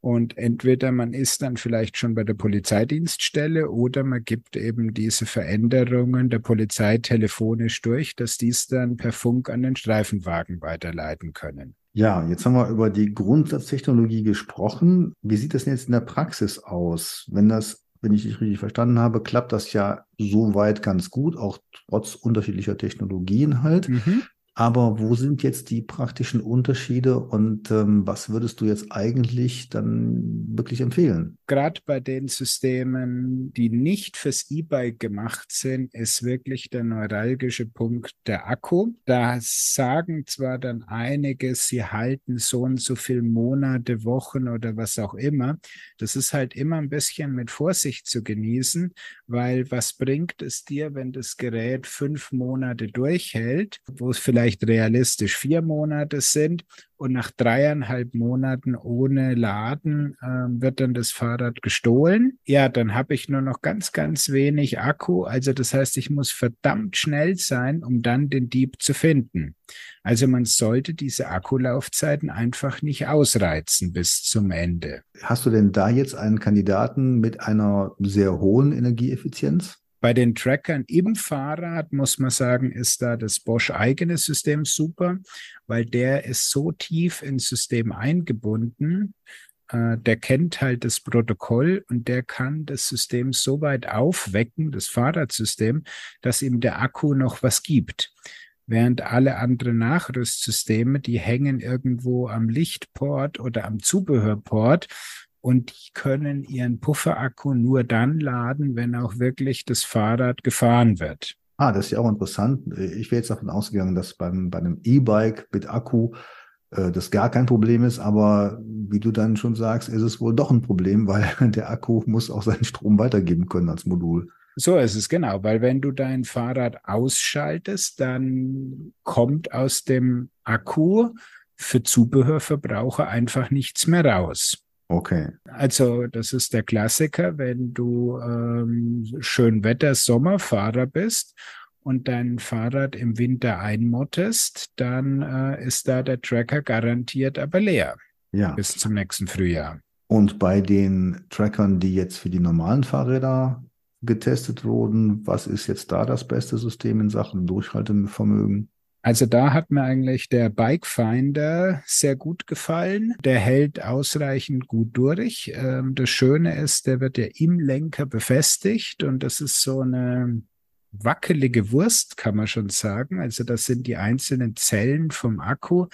Und entweder man ist dann vielleicht schon bei der Polizeidienststelle oder man gibt eben diese Veränderungen der Polizei telefonisch durch, dass dies dann per Funk an den Streifenwagen weiterleiten können. Ja, jetzt haben wir über die Grundsatztechnologie gesprochen. Wie sieht das denn jetzt in der Praxis aus, wenn das wenn ich dich richtig verstanden habe, klappt das ja soweit ganz gut, auch trotz unterschiedlicher Technologien halt. Mhm. Aber wo sind jetzt die praktischen Unterschiede und ähm, was würdest du jetzt eigentlich dann wirklich empfehlen? Gerade bei den Systemen, die nicht fürs E-Bike gemacht sind, ist wirklich der neuralgische Punkt der Akku. Da sagen zwar dann einige, sie halten so und so viele Monate, Wochen oder was auch immer. Das ist halt immer ein bisschen mit Vorsicht zu genießen, weil was bringt es dir, wenn das Gerät fünf Monate durchhält, wo es vielleicht vielleicht realistisch vier Monate sind und nach dreieinhalb Monaten ohne Laden äh, wird dann das Fahrrad gestohlen. Ja, dann habe ich nur noch ganz, ganz wenig Akku. Also das heißt, ich muss verdammt schnell sein, um dann den Dieb zu finden. Also man sollte diese Akkulaufzeiten einfach nicht ausreizen bis zum Ende. Hast du denn da jetzt einen Kandidaten mit einer sehr hohen Energieeffizienz? Bei den Trackern im Fahrrad muss man sagen, ist da das Bosch eigene System super, weil der ist so tief ins System eingebunden. Äh, der kennt halt das Protokoll und der kann das System so weit aufwecken, das Fahrradsystem, dass ihm der Akku noch was gibt während alle anderen Nachrüstsysteme, die hängen irgendwo am Lichtport oder am Zubehörport und die können ihren Pufferakku nur dann laden, wenn auch wirklich das Fahrrad gefahren wird. Ah, das ist ja auch interessant. Ich wäre jetzt davon ausgegangen, dass beim, bei einem E-Bike mit Akku äh, das gar kein Problem ist, aber wie du dann schon sagst, ist es wohl doch ein Problem, weil der Akku muss auch seinen Strom weitergeben können als Modul. So ist es genau, weil wenn du dein Fahrrad ausschaltest, dann kommt aus dem Akku für Zubehörverbraucher einfach nichts mehr raus. Okay. Also das ist der Klassiker, wenn du ähm, Schönwetter Sommerfahrer bist und dein Fahrrad im Winter einmottest, dann äh, ist da der Tracker garantiert aber leer. Ja. Bis zum nächsten Frühjahr. Und bei den Trackern, die jetzt für die normalen Fahrräder getestet wurden, was ist jetzt da das beste System in Sachen Durchhaltevermögen? Also da hat mir eigentlich der Bike Finder sehr gut gefallen. Der hält ausreichend gut durch. Ähm, das Schöne ist, der wird ja im Lenker befestigt und das ist so eine wackelige Wurst, kann man schon sagen. Also das sind die einzelnen Zellen vom Akku,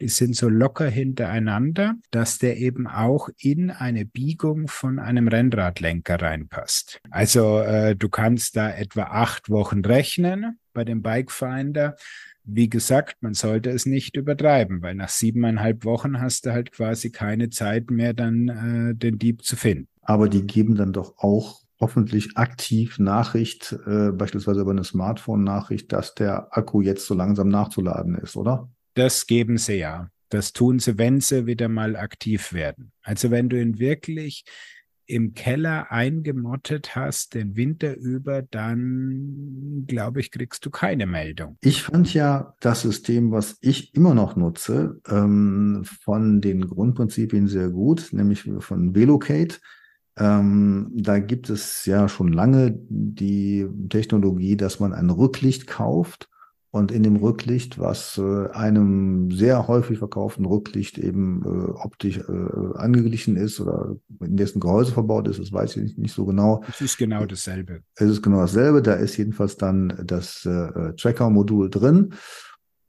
die sind so locker hintereinander, dass der eben auch in eine Biegung von einem Rennradlenker reinpasst. Also äh, du kannst da etwa acht Wochen rechnen bei dem Bike Finder. Wie gesagt, man sollte es nicht übertreiben, weil nach siebeneinhalb Wochen hast du halt quasi keine Zeit mehr, dann äh, den Dieb zu finden. Aber die geben dann doch auch hoffentlich aktiv Nachricht, äh, beispielsweise über eine Smartphone-Nachricht, dass der Akku jetzt so langsam nachzuladen ist, oder? Das geben sie ja. Das tun sie, wenn sie wieder mal aktiv werden. Also wenn du ihn wirklich im Keller eingemottet hast, den Winter über, dann glaube ich, kriegst du keine Meldung. Ich fand ja das System, was ich immer noch nutze, ähm, von den Grundprinzipien sehr gut, nämlich von Velocate. Ähm, da gibt es ja schon lange die Technologie, dass man ein Rücklicht kauft und in dem Rücklicht, was äh, einem sehr häufig verkauften Rücklicht eben äh, optisch äh, angeglichen ist oder in dessen Gehäuse verbaut ist, das weiß ich nicht, nicht so genau. Es ist genau dasselbe. Es ist genau dasselbe. Da ist jedenfalls dann das äh, Tracker-Modul drin.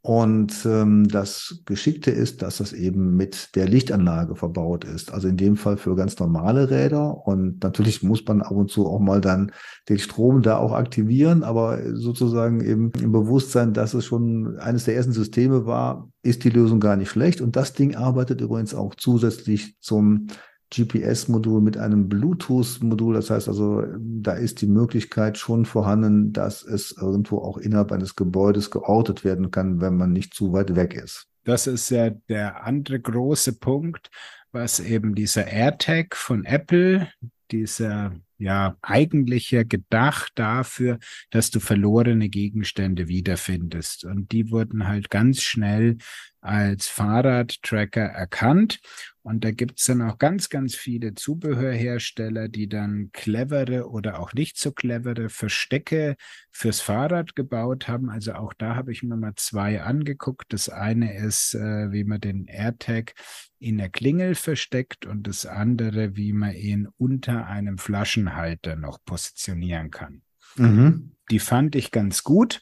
Und ähm, das Geschickte ist, dass das eben mit der Lichtanlage verbaut ist. Also in dem Fall für ganz normale Räder. Und natürlich muss man ab und zu auch mal dann den Strom da auch aktivieren, aber sozusagen eben im Bewusstsein, dass es schon eines der ersten Systeme war, ist die Lösung gar nicht schlecht. Und das Ding arbeitet übrigens auch zusätzlich zum GPS-Modul mit einem Bluetooth-Modul. Das heißt also, da ist die Möglichkeit schon vorhanden, dass es irgendwo auch innerhalb eines Gebäudes geortet werden kann, wenn man nicht zu weit weg ist. Das ist ja der andere große Punkt, was eben dieser AirTag von Apple, dieser ja eigentlich ja gedacht dafür, dass du verlorene Gegenstände wiederfindest. Und die wurden halt ganz schnell als Fahrradtracker erkannt. Und da gibt's dann auch ganz, ganz viele Zubehörhersteller, die dann clevere oder auch nicht so clevere Verstecke fürs Fahrrad gebaut haben. Also auch da habe ich mir mal zwei angeguckt. Das eine ist, äh, wie man den AirTag in der Klingel versteckt und das andere, wie man ihn unter einem Flaschenhalter noch positionieren kann. Mhm. Die fand ich ganz gut.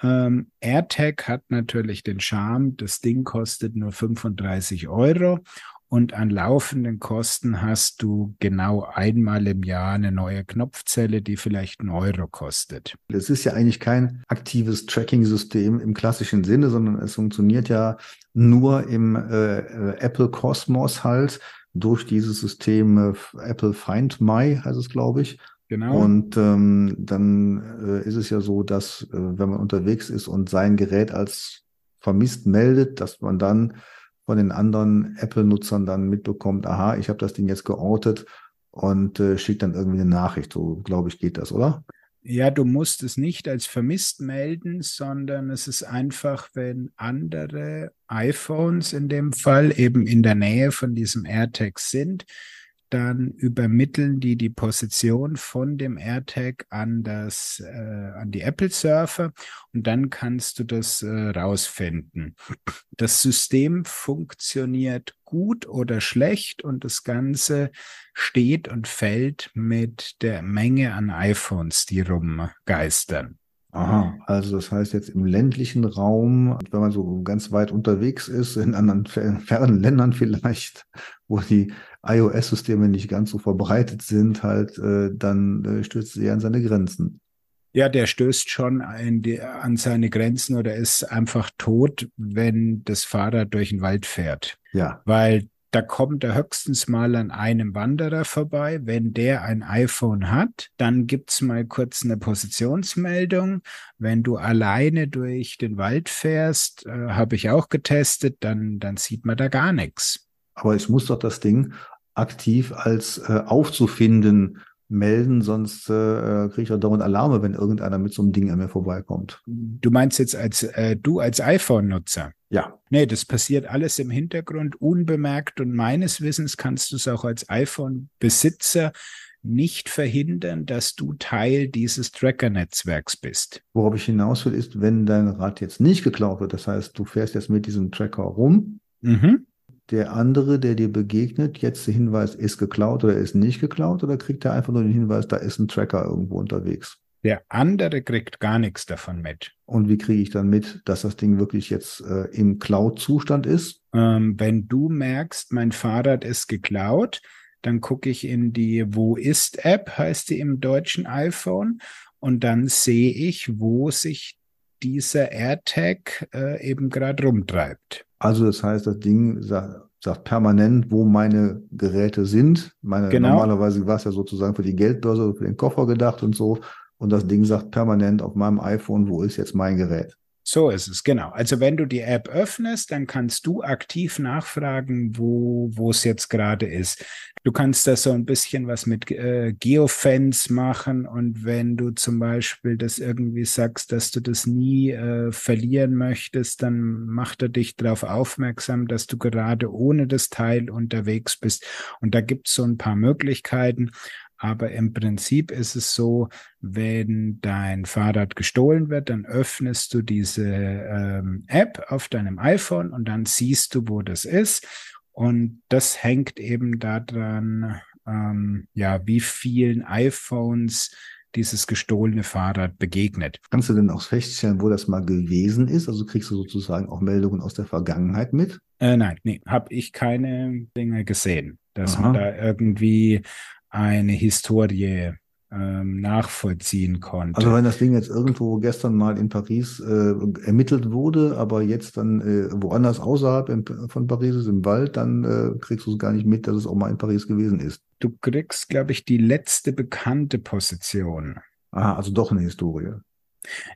Ähm, AirTag hat natürlich den Charme, das Ding kostet nur 35 Euro und an laufenden Kosten hast du genau einmal im Jahr eine neue Knopfzelle, die vielleicht einen Euro kostet. Es ist ja eigentlich kein aktives Tracking-System im klassischen Sinne, sondern es funktioniert ja nur im äh, Apple Cosmos halt durch dieses System äh, Apple Find My, heißt es, glaube ich. Genau. Und ähm, dann äh, ist es ja so, dass äh, wenn man unterwegs ist und sein Gerät als vermisst meldet, dass man dann von den anderen Apple-Nutzern dann mitbekommt, aha, ich habe das Ding jetzt geortet und äh, schickt dann irgendwie eine Nachricht. So, glaube ich, geht das, oder? Ja, du musst es nicht als vermisst melden, sondern es ist einfach, wenn andere iPhones in dem Fall eben in der Nähe von diesem AirTag sind, dann übermitteln die die Position von dem AirTag an das äh, an die Apple Surfer und dann kannst du das äh, rausfinden. Das System funktioniert gut oder schlecht und das Ganze steht und fällt mit der Menge an iPhones, die rumgeistern. Aha, also das heißt jetzt im ländlichen Raum, wenn man so ganz weit unterwegs ist, in anderen fernen Ländern vielleicht, wo die iOS-Systeme nicht ganz so verbreitet sind, halt, äh, dann äh, stößt sie an seine Grenzen. Ja, der stößt schon die, an seine Grenzen oder ist einfach tot, wenn das Fahrrad durch den Wald fährt. Ja. Weil da kommt er höchstens mal an einem Wanderer vorbei. Wenn der ein iPhone hat, dann gibt's mal kurz eine Positionsmeldung. Wenn du alleine durch den Wald fährst, äh, habe ich auch getestet, dann, dann sieht man da gar nichts. Aber ich muss doch das Ding aktiv als äh, aufzufinden melden, sonst äh, kriege ich auch dauernd Alarme, wenn irgendeiner mit so einem Ding an mir vorbeikommt. Du meinst jetzt als äh, du als iPhone-Nutzer? Ja. Nee, das passiert alles im Hintergrund unbemerkt und meines Wissens kannst du es auch als iPhone-Besitzer nicht verhindern, dass du Teil dieses Tracker-Netzwerks bist. Worauf ich hinaus will, ist, wenn dein Rad jetzt nicht geklaut wird, das heißt, du fährst jetzt mit diesem Tracker rum, mhm der andere, der dir begegnet, jetzt der Hinweis, ist geklaut oder ist nicht geklaut oder kriegt er einfach nur den Hinweis, da ist ein Tracker irgendwo unterwegs? Der andere kriegt gar nichts davon mit. Und wie kriege ich dann mit, dass das Ding wirklich jetzt äh, im Cloud-Zustand ist? Ähm, wenn du merkst, mein Fahrrad ist geklaut, dann gucke ich in die Wo ist App, heißt die im deutschen iPhone, und dann sehe ich, wo sich dieser AirTag äh, eben gerade rumtreibt. Also das heißt, das Ding sagt, sagt, permanent, wo meine Geräte sind. Meine, genau. Normalerweise war es ja sozusagen für die Geldbörse, für den Koffer gedacht und so. Und das Ding sagt permanent auf meinem iPhone, wo ist jetzt mein Gerät? So ist es, genau. Also wenn du die App öffnest, dann kannst du aktiv nachfragen, wo, wo es jetzt gerade ist. Du kannst da so ein bisschen was mit äh, Geofans machen und wenn du zum Beispiel das irgendwie sagst, dass du das nie äh, verlieren möchtest, dann macht er dich darauf aufmerksam, dass du gerade ohne das Teil unterwegs bist. Und da gibt es so ein paar Möglichkeiten. Aber im Prinzip ist es so, wenn dein Fahrrad gestohlen wird, dann öffnest du diese ähm, App auf deinem iPhone und dann siehst du, wo das ist. Und das hängt eben daran, ähm, ja, wie vielen iPhones dieses gestohlene Fahrrad begegnet. Kannst du denn auch feststellen, wo das mal gewesen ist? Also kriegst du sozusagen auch Meldungen aus der Vergangenheit mit? Äh, nein, nee, habe ich keine Dinge gesehen, dass Aha. man da irgendwie eine Historie ähm, nachvollziehen konnte. Also wenn das Ding jetzt irgendwo gestern mal in Paris äh, ermittelt wurde, aber jetzt dann äh, woanders außerhalb in, von Paris ist, im Wald, dann äh, kriegst du es gar nicht mit, dass es auch mal in Paris gewesen ist. Du kriegst, glaube ich, die letzte bekannte Position. Ah, also doch eine Historie.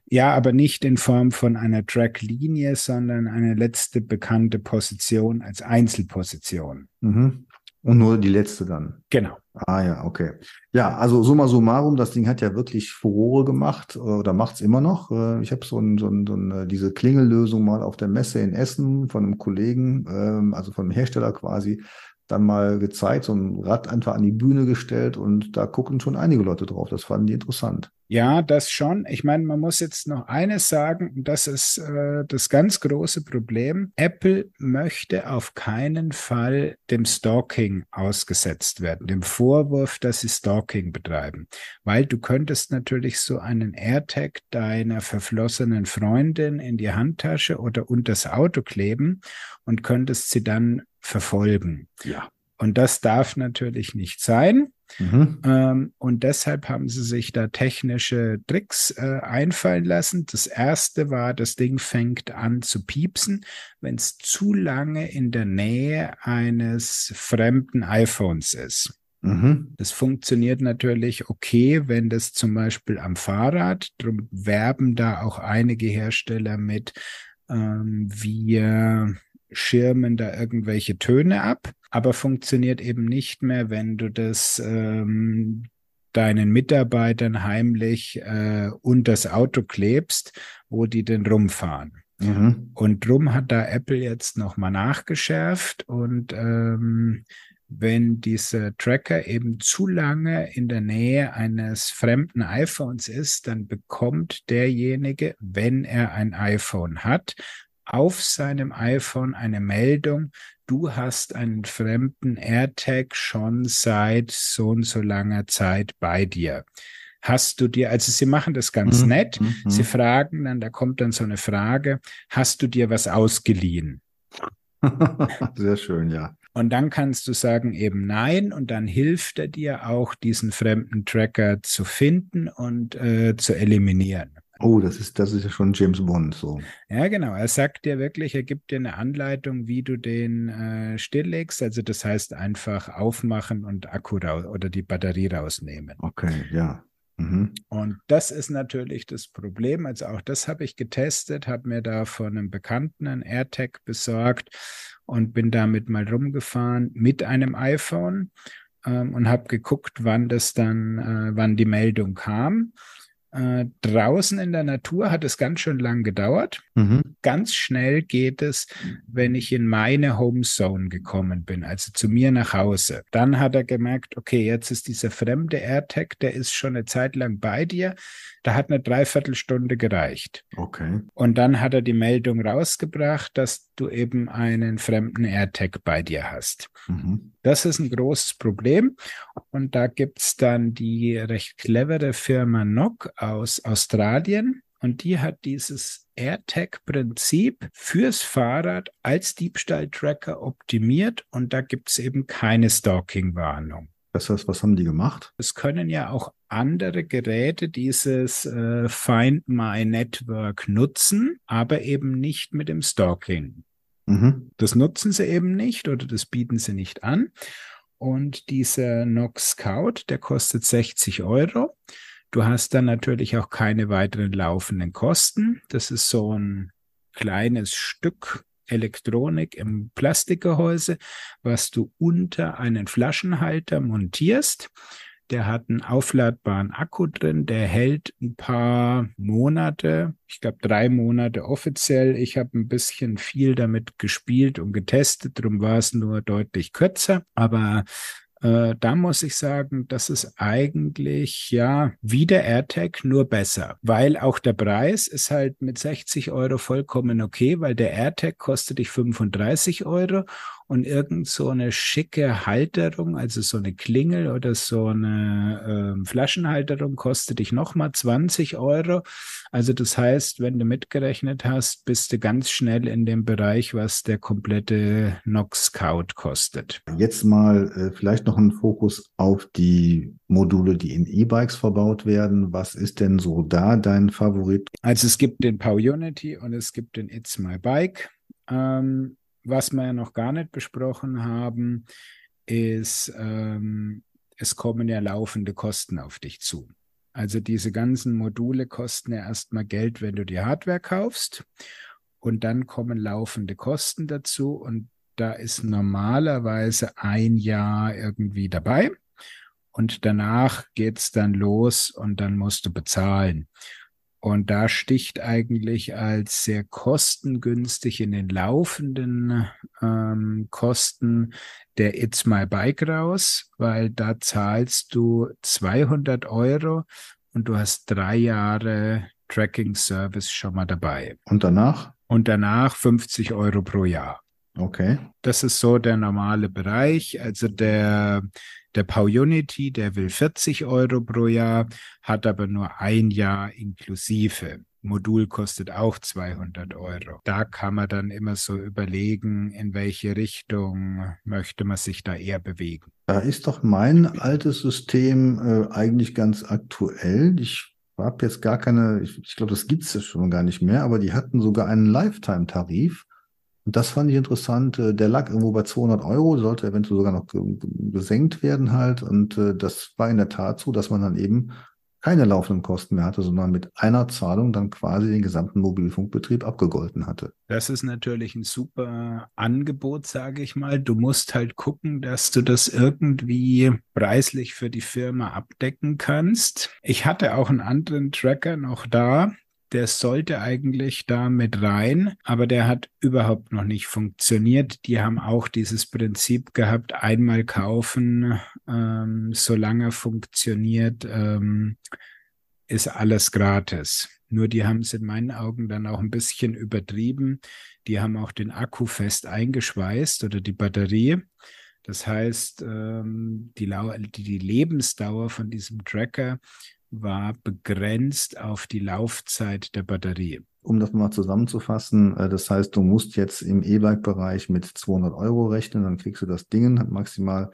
Ja, aber nicht in Form von einer Tracklinie, sondern eine letzte bekannte Position als Einzelposition. Mhm. Und nur die letzte dann. Genau. Ah ja, okay. Ja, also summa summarum, das Ding hat ja wirklich Furore gemacht äh, oder macht's immer noch. Äh, ich habe so, ein, so, ein, so eine, diese Klingellösung mal auf der Messe in Essen von einem Kollegen, ähm, also von einem Hersteller quasi, dann mal gezeigt, so ein Rad einfach an die Bühne gestellt und da gucken schon einige Leute drauf. Das fanden die interessant. Ja, das schon. Ich meine, man muss jetzt noch eines sagen, und das ist äh, das ganz große Problem. Apple möchte auf keinen Fall dem Stalking ausgesetzt werden, dem Vorwurf, dass sie Stalking betreiben. Weil du könntest natürlich so einen AirTag deiner verflossenen Freundin in die Handtasche oder unters Auto kleben und könntest sie dann verfolgen. Ja. Und das darf natürlich nicht sein. Mhm. Ähm, und deshalb haben sie sich da technische Tricks äh, einfallen lassen. Das erste war, das Ding fängt an zu piepsen, wenn es zu lange in der Nähe eines fremden iPhones ist. Mhm. Das funktioniert natürlich okay, wenn das zum Beispiel am Fahrrad, drum werben da auch einige Hersteller mit, ähm, wir schirmen da irgendwelche Töne ab, aber funktioniert eben nicht mehr, wenn du das ähm, deinen Mitarbeitern heimlich äh, unter das Auto klebst, wo die denn rumfahren. Mhm. Und drum hat da Apple jetzt nochmal nachgeschärft und ähm, wenn dieser Tracker eben zu lange in der Nähe eines fremden iPhones ist, dann bekommt derjenige, wenn er ein iPhone hat, auf seinem iPhone eine Meldung, du hast einen fremden AirTag schon seit so und so langer Zeit bei dir. Hast du dir, also sie machen das ganz mhm. nett, mhm. sie fragen dann, da kommt dann so eine Frage, hast du dir was ausgeliehen? Sehr schön, ja. Und dann kannst du sagen eben nein und dann hilft er dir auch, diesen fremden Tracker zu finden und äh, zu eliminieren. Oh, das ist, das ist ja schon James Bond so. Ja, genau. Er sagt dir wirklich, er gibt dir eine Anleitung, wie du den äh, stilllegst. Also das heißt einfach aufmachen und Akku raus oder die Batterie rausnehmen. Okay, ja. Mhm. Und das ist natürlich das Problem. Also auch das habe ich getestet, habe mir da von einem Bekannten einen AirTag besorgt und bin damit mal rumgefahren mit einem iPhone ähm, und habe geguckt, wann das dann, äh, wann die Meldung kam. Äh, draußen in der Natur hat es ganz schön lang gedauert. Mhm. Ganz schnell geht es, wenn ich in meine Homezone gekommen bin, also zu mir nach Hause. Dann hat er gemerkt, okay, jetzt ist dieser fremde AirTag, der ist schon eine Zeit lang bei dir. Da hat eine Dreiviertelstunde gereicht. Okay. Und dann hat er die Meldung rausgebracht, dass du eben einen fremden AirTag bei dir hast. Mhm. Das ist ein großes Problem. Und da gibt's dann die recht clevere Firma Nock aus Australien. Und die hat dieses AirTag-Prinzip fürs Fahrrad als Diebstahltracker optimiert. Und da gibt's eben keine Stalking-Warnung. Das heißt, was haben die gemacht? Es können ja auch andere Geräte dieses äh, Find My Network nutzen, aber eben nicht mit dem Stalking. Mhm. Das nutzen sie eben nicht oder das bieten sie nicht an. Und dieser Nox Scout, der kostet 60 Euro. Du hast dann natürlich auch keine weiteren laufenden Kosten. Das ist so ein kleines Stück Elektronik im Plastikgehäuse, was du unter einen Flaschenhalter montierst. Der hat einen aufladbaren Akku drin, der hält ein paar Monate, ich glaube drei Monate offiziell. Ich habe ein bisschen viel damit gespielt und getestet, darum war es nur deutlich kürzer. Aber äh, da muss ich sagen, das ist eigentlich ja wie der AirTag, nur besser, weil auch der Preis ist halt mit 60 Euro vollkommen okay, weil der AirTag kostet dich 35 Euro und irgend so eine schicke Halterung, also so eine Klingel oder so eine äh, Flaschenhalterung kostet dich nochmal 20 Euro. Also das heißt, wenn du mitgerechnet hast, bist du ganz schnell in dem Bereich, was der komplette Nox Scout kostet. Jetzt mal äh, vielleicht noch ein Fokus auf die Module, die in E-Bikes verbaut werden. Was ist denn so da dein Favorit? Also es gibt den Power Unity und es gibt den It's My Bike. Ähm, was wir ja noch gar nicht besprochen haben, ist, ähm, es kommen ja laufende Kosten auf dich zu. Also diese ganzen Module kosten ja erstmal Geld, wenn du die Hardware kaufst. Und dann kommen laufende Kosten dazu. Und da ist normalerweise ein Jahr irgendwie dabei. Und danach geht's dann los und dann musst du bezahlen. Und da sticht eigentlich als sehr kostengünstig in den laufenden ähm, Kosten der It's My Bike raus, weil da zahlst du 200 Euro und du hast drei Jahre Tracking Service schon mal dabei. Und danach? Und danach 50 Euro pro Jahr. Okay. Das ist so der normale Bereich. Also der der Pau Unity, der will 40 Euro pro Jahr, hat aber nur ein Jahr inklusive. Modul kostet auch 200 Euro. Da kann man dann immer so überlegen, in welche Richtung möchte man sich da eher bewegen. Da ist doch mein altes System äh, eigentlich ganz aktuell. Ich habe jetzt gar keine, ich, ich glaube, das gibt es schon gar nicht mehr, aber die hatten sogar einen Lifetime-Tarif. Und das fand ich interessant. Äh, der lag irgendwo bei 200 Euro, sollte eventuell sogar noch gesenkt werden halt. Und äh, das war in der Tat so, dass man dann eben keine laufenden Kosten mehr hatte, sondern mit einer Zahlung dann quasi den gesamten Mobilfunkbetrieb abgegolten hatte. Das ist natürlich ein super Angebot, sage ich mal. Du musst halt gucken, dass du das irgendwie preislich für die Firma abdecken kannst. Ich hatte auch einen anderen Tracker noch da, der sollte eigentlich da mit rein, aber der hat überhaupt noch nicht funktioniert. Die haben auch dieses Prinzip gehabt, einmal kaufen, ähm, solange funktioniert, ähm, ist alles gratis. Nur die haben es in meinen Augen dann auch ein bisschen übertrieben. Die haben auch den Akku fest eingeschweißt oder die Batterie. Das heißt, ähm, die Lebensdauer von diesem Tracker war begrenzt auf die Laufzeit der Batterie. Um das mal zusammenzufassen, äh, das heißt, du musst jetzt im E-Bike-Bereich mit 200 Euro rechnen, dann kriegst du das Ding maximal,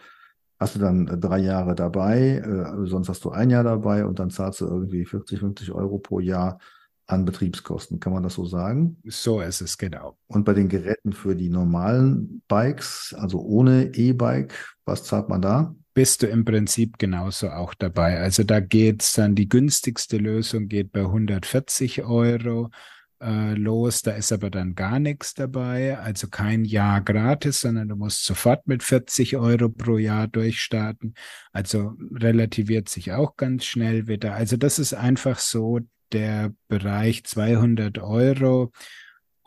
hast du dann äh, drei Jahre dabei, äh, sonst hast du ein Jahr dabei und dann zahlst du irgendwie 40, 50 Euro pro Jahr an Betriebskosten. Kann man das so sagen? So ist es, genau. Und bei den Geräten für die normalen Bikes, also ohne E-Bike, was zahlt man da? Bist du im Prinzip genauso auch dabei. Also da geht es dann, die günstigste Lösung geht bei 140 Euro äh, los, da ist aber dann gar nichts dabei, also kein Jahr gratis, sondern du musst sofort mit 40 Euro pro Jahr durchstarten. Also relativiert sich auch ganz schnell wieder. Also das ist einfach so der Bereich 200 Euro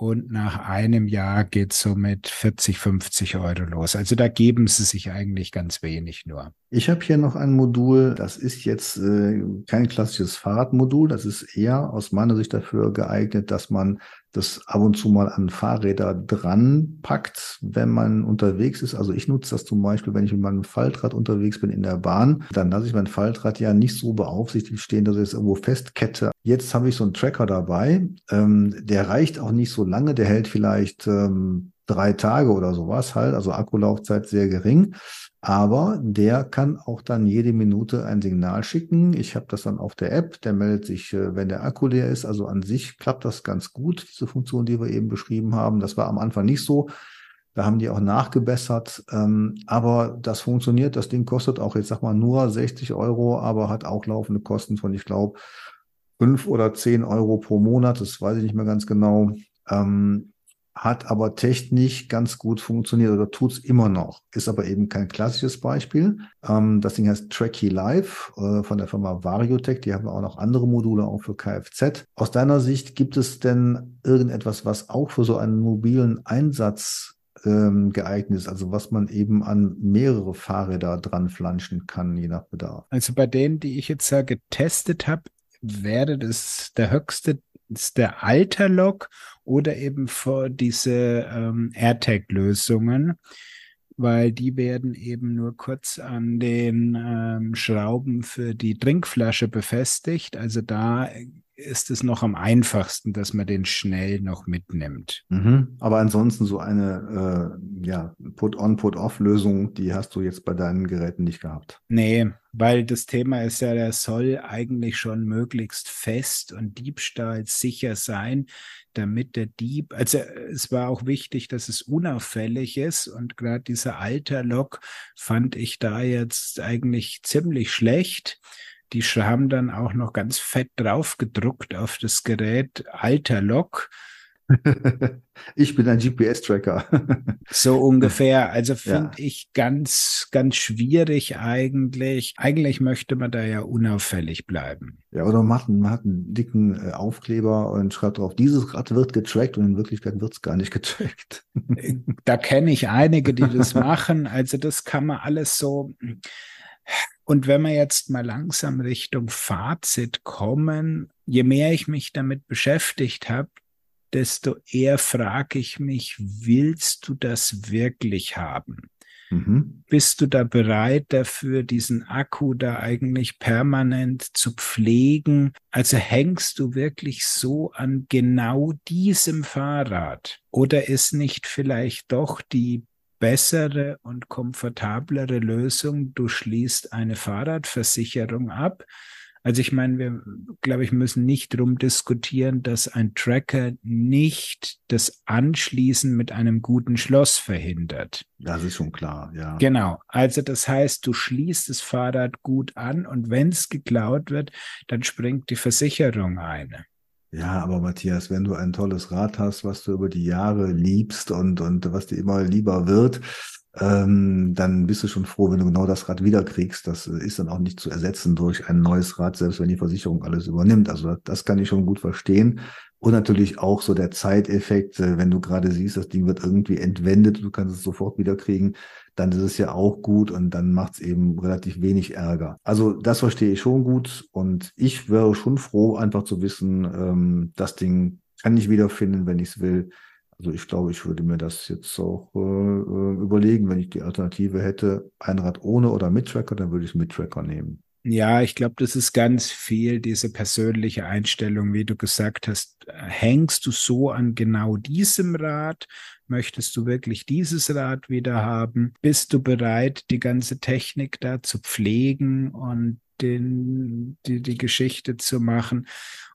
und nach einem Jahr geht so mit 40, 50 Euro los. Also da geben sie sich eigentlich ganz wenig nur. Ich habe hier noch ein Modul, das ist jetzt äh, kein klassisches Fahrradmodul, das ist eher aus meiner Sicht dafür geeignet, dass man das ab und zu mal an Fahrräder dran packt, wenn man unterwegs ist. Also ich nutze das zum Beispiel, wenn ich mit meinem Faltrad unterwegs bin in der Bahn, dann lasse ich mein Faltrad ja nicht so beaufsichtigt stehen, dass ich es irgendwo festkette. Jetzt habe ich so einen Tracker dabei, ähm, der reicht auch nicht so lange, der hält vielleicht ähm, drei Tage oder sowas halt, also Akkulaufzeit sehr gering. Aber der kann auch dann jede Minute ein Signal schicken. Ich habe das dann auf der App, der meldet sich, äh, wenn der Akku leer ist. Also an sich klappt das ganz gut, diese Funktion, die wir eben beschrieben haben. Das war am Anfang nicht so. Da haben die auch nachgebessert. Ähm, aber das funktioniert. Das Ding kostet auch jetzt, sag mal, nur 60 Euro, aber hat auch laufende Kosten von, ich glaube, fünf oder zehn Euro pro Monat. Das weiß ich nicht mehr ganz genau. Ähm, hat aber technisch ganz gut funktioniert oder tut es immer noch. Ist aber eben kein klassisches Beispiel. Ähm, das Ding heißt Tracky Live äh, von der Firma Variotech. Die haben auch noch andere Module auch für Kfz. Aus deiner Sicht gibt es denn irgendetwas, was auch für so einen mobilen Einsatz ähm, geeignet ist, also was man eben an mehrere Fahrräder dran flanschen kann, je nach Bedarf. Also bei denen, die ich jetzt ja getestet habe, wäre das der höchste ist der Alterlog oder eben vor diese ähm, AirTag-Lösungen, weil die werden eben nur kurz an den ähm, Schrauben für die Trinkflasche befestigt. Also da ist es noch am einfachsten, dass man den schnell noch mitnimmt. Mhm. Aber ansonsten so eine äh, ja, Put-on, Put-off-Lösung, die hast du jetzt bei deinen Geräten nicht gehabt. Nee, weil das Thema ist ja, der soll eigentlich schon möglichst fest und diebstahlsicher sein, damit der Dieb, also es war auch wichtig, dass es unauffällig ist und gerade dieser Alter-Log fand ich da jetzt eigentlich ziemlich schlecht die haben dann auch noch ganz fett drauf gedruckt auf das Gerät alter Lok. Ich bin ein GPS-Tracker. so ungefähr. Also finde ja. ich ganz, ganz schwierig eigentlich. Eigentlich möchte man da ja unauffällig bleiben. Ja, oder man hat, einen dicken äh, Aufkleber und schreibt drauf, dieses Rad wird getrackt und in Wirklichkeit wird es gar nicht getrackt. da kenne ich einige, die das machen. Also das kann man alles so und wenn wir jetzt mal langsam Richtung Fazit kommen, je mehr ich mich damit beschäftigt habe, desto eher frage ich mich, willst du das wirklich haben? Mhm. Bist du da bereit dafür, diesen Akku da eigentlich permanent zu pflegen? Also hängst du wirklich so an genau diesem Fahrrad? Oder ist nicht vielleicht doch die bessere und komfortablere Lösung. Du schließt eine Fahrradversicherung ab, Also ich meine, wir, glaube ich, müssen nicht drum diskutieren, dass ein Tracker nicht das Anschließen mit einem guten Schloss verhindert. Das ist schon klar, ja. Genau. Also das heißt, du schließt das Fahrrad gut an und wenn es geklaut wird, dann springt die Versicherung ein. Ja, aber Matthias, wenn du ein tolles Rad hast, was du über die Jahre liebst und, und was dir immer lieber wird, ähm, dann bist du schon froh, wenn du genau das Rad wiederkriegst. Das ist dann auch nicht zu ersetzen durch ein neues Rad, selbst wenn die Versicherung alles übernimmt. Also das kann ich schon gut verstehen. Und natürlich auch so der Zeiteffekt, äh, wenn du gerade siehst, das Ding wird irgendwie entwendet, du kannst es sofort wiederkriegen, dann ist es ja auch gut und dann macht es eben relativ wenig Ärger. Also das verstehe ich schon gut und ich wäre schon froh, einfach zu wissen, ähm, das Ding kann ich wiederfinden, wenn ich es will. Also ich glaube, ich würde mir das jetzt auch äh, äh, überlegen, wenn ich die Alternative hätte, ein Rad ohne oder mit Tracker, dann würde ich es mit Tracker nehmen. Ja, ich glaube, das ist ganz viel diese persönliche Einstellung, wie du gesagt hast. Hängst du so an genau diesem Rad? Möchtest du wirklich dieses Rad wieder haben? Bist du bereit, die ganze Technik da zu pflegen und den, die, die Geschichte zu machen?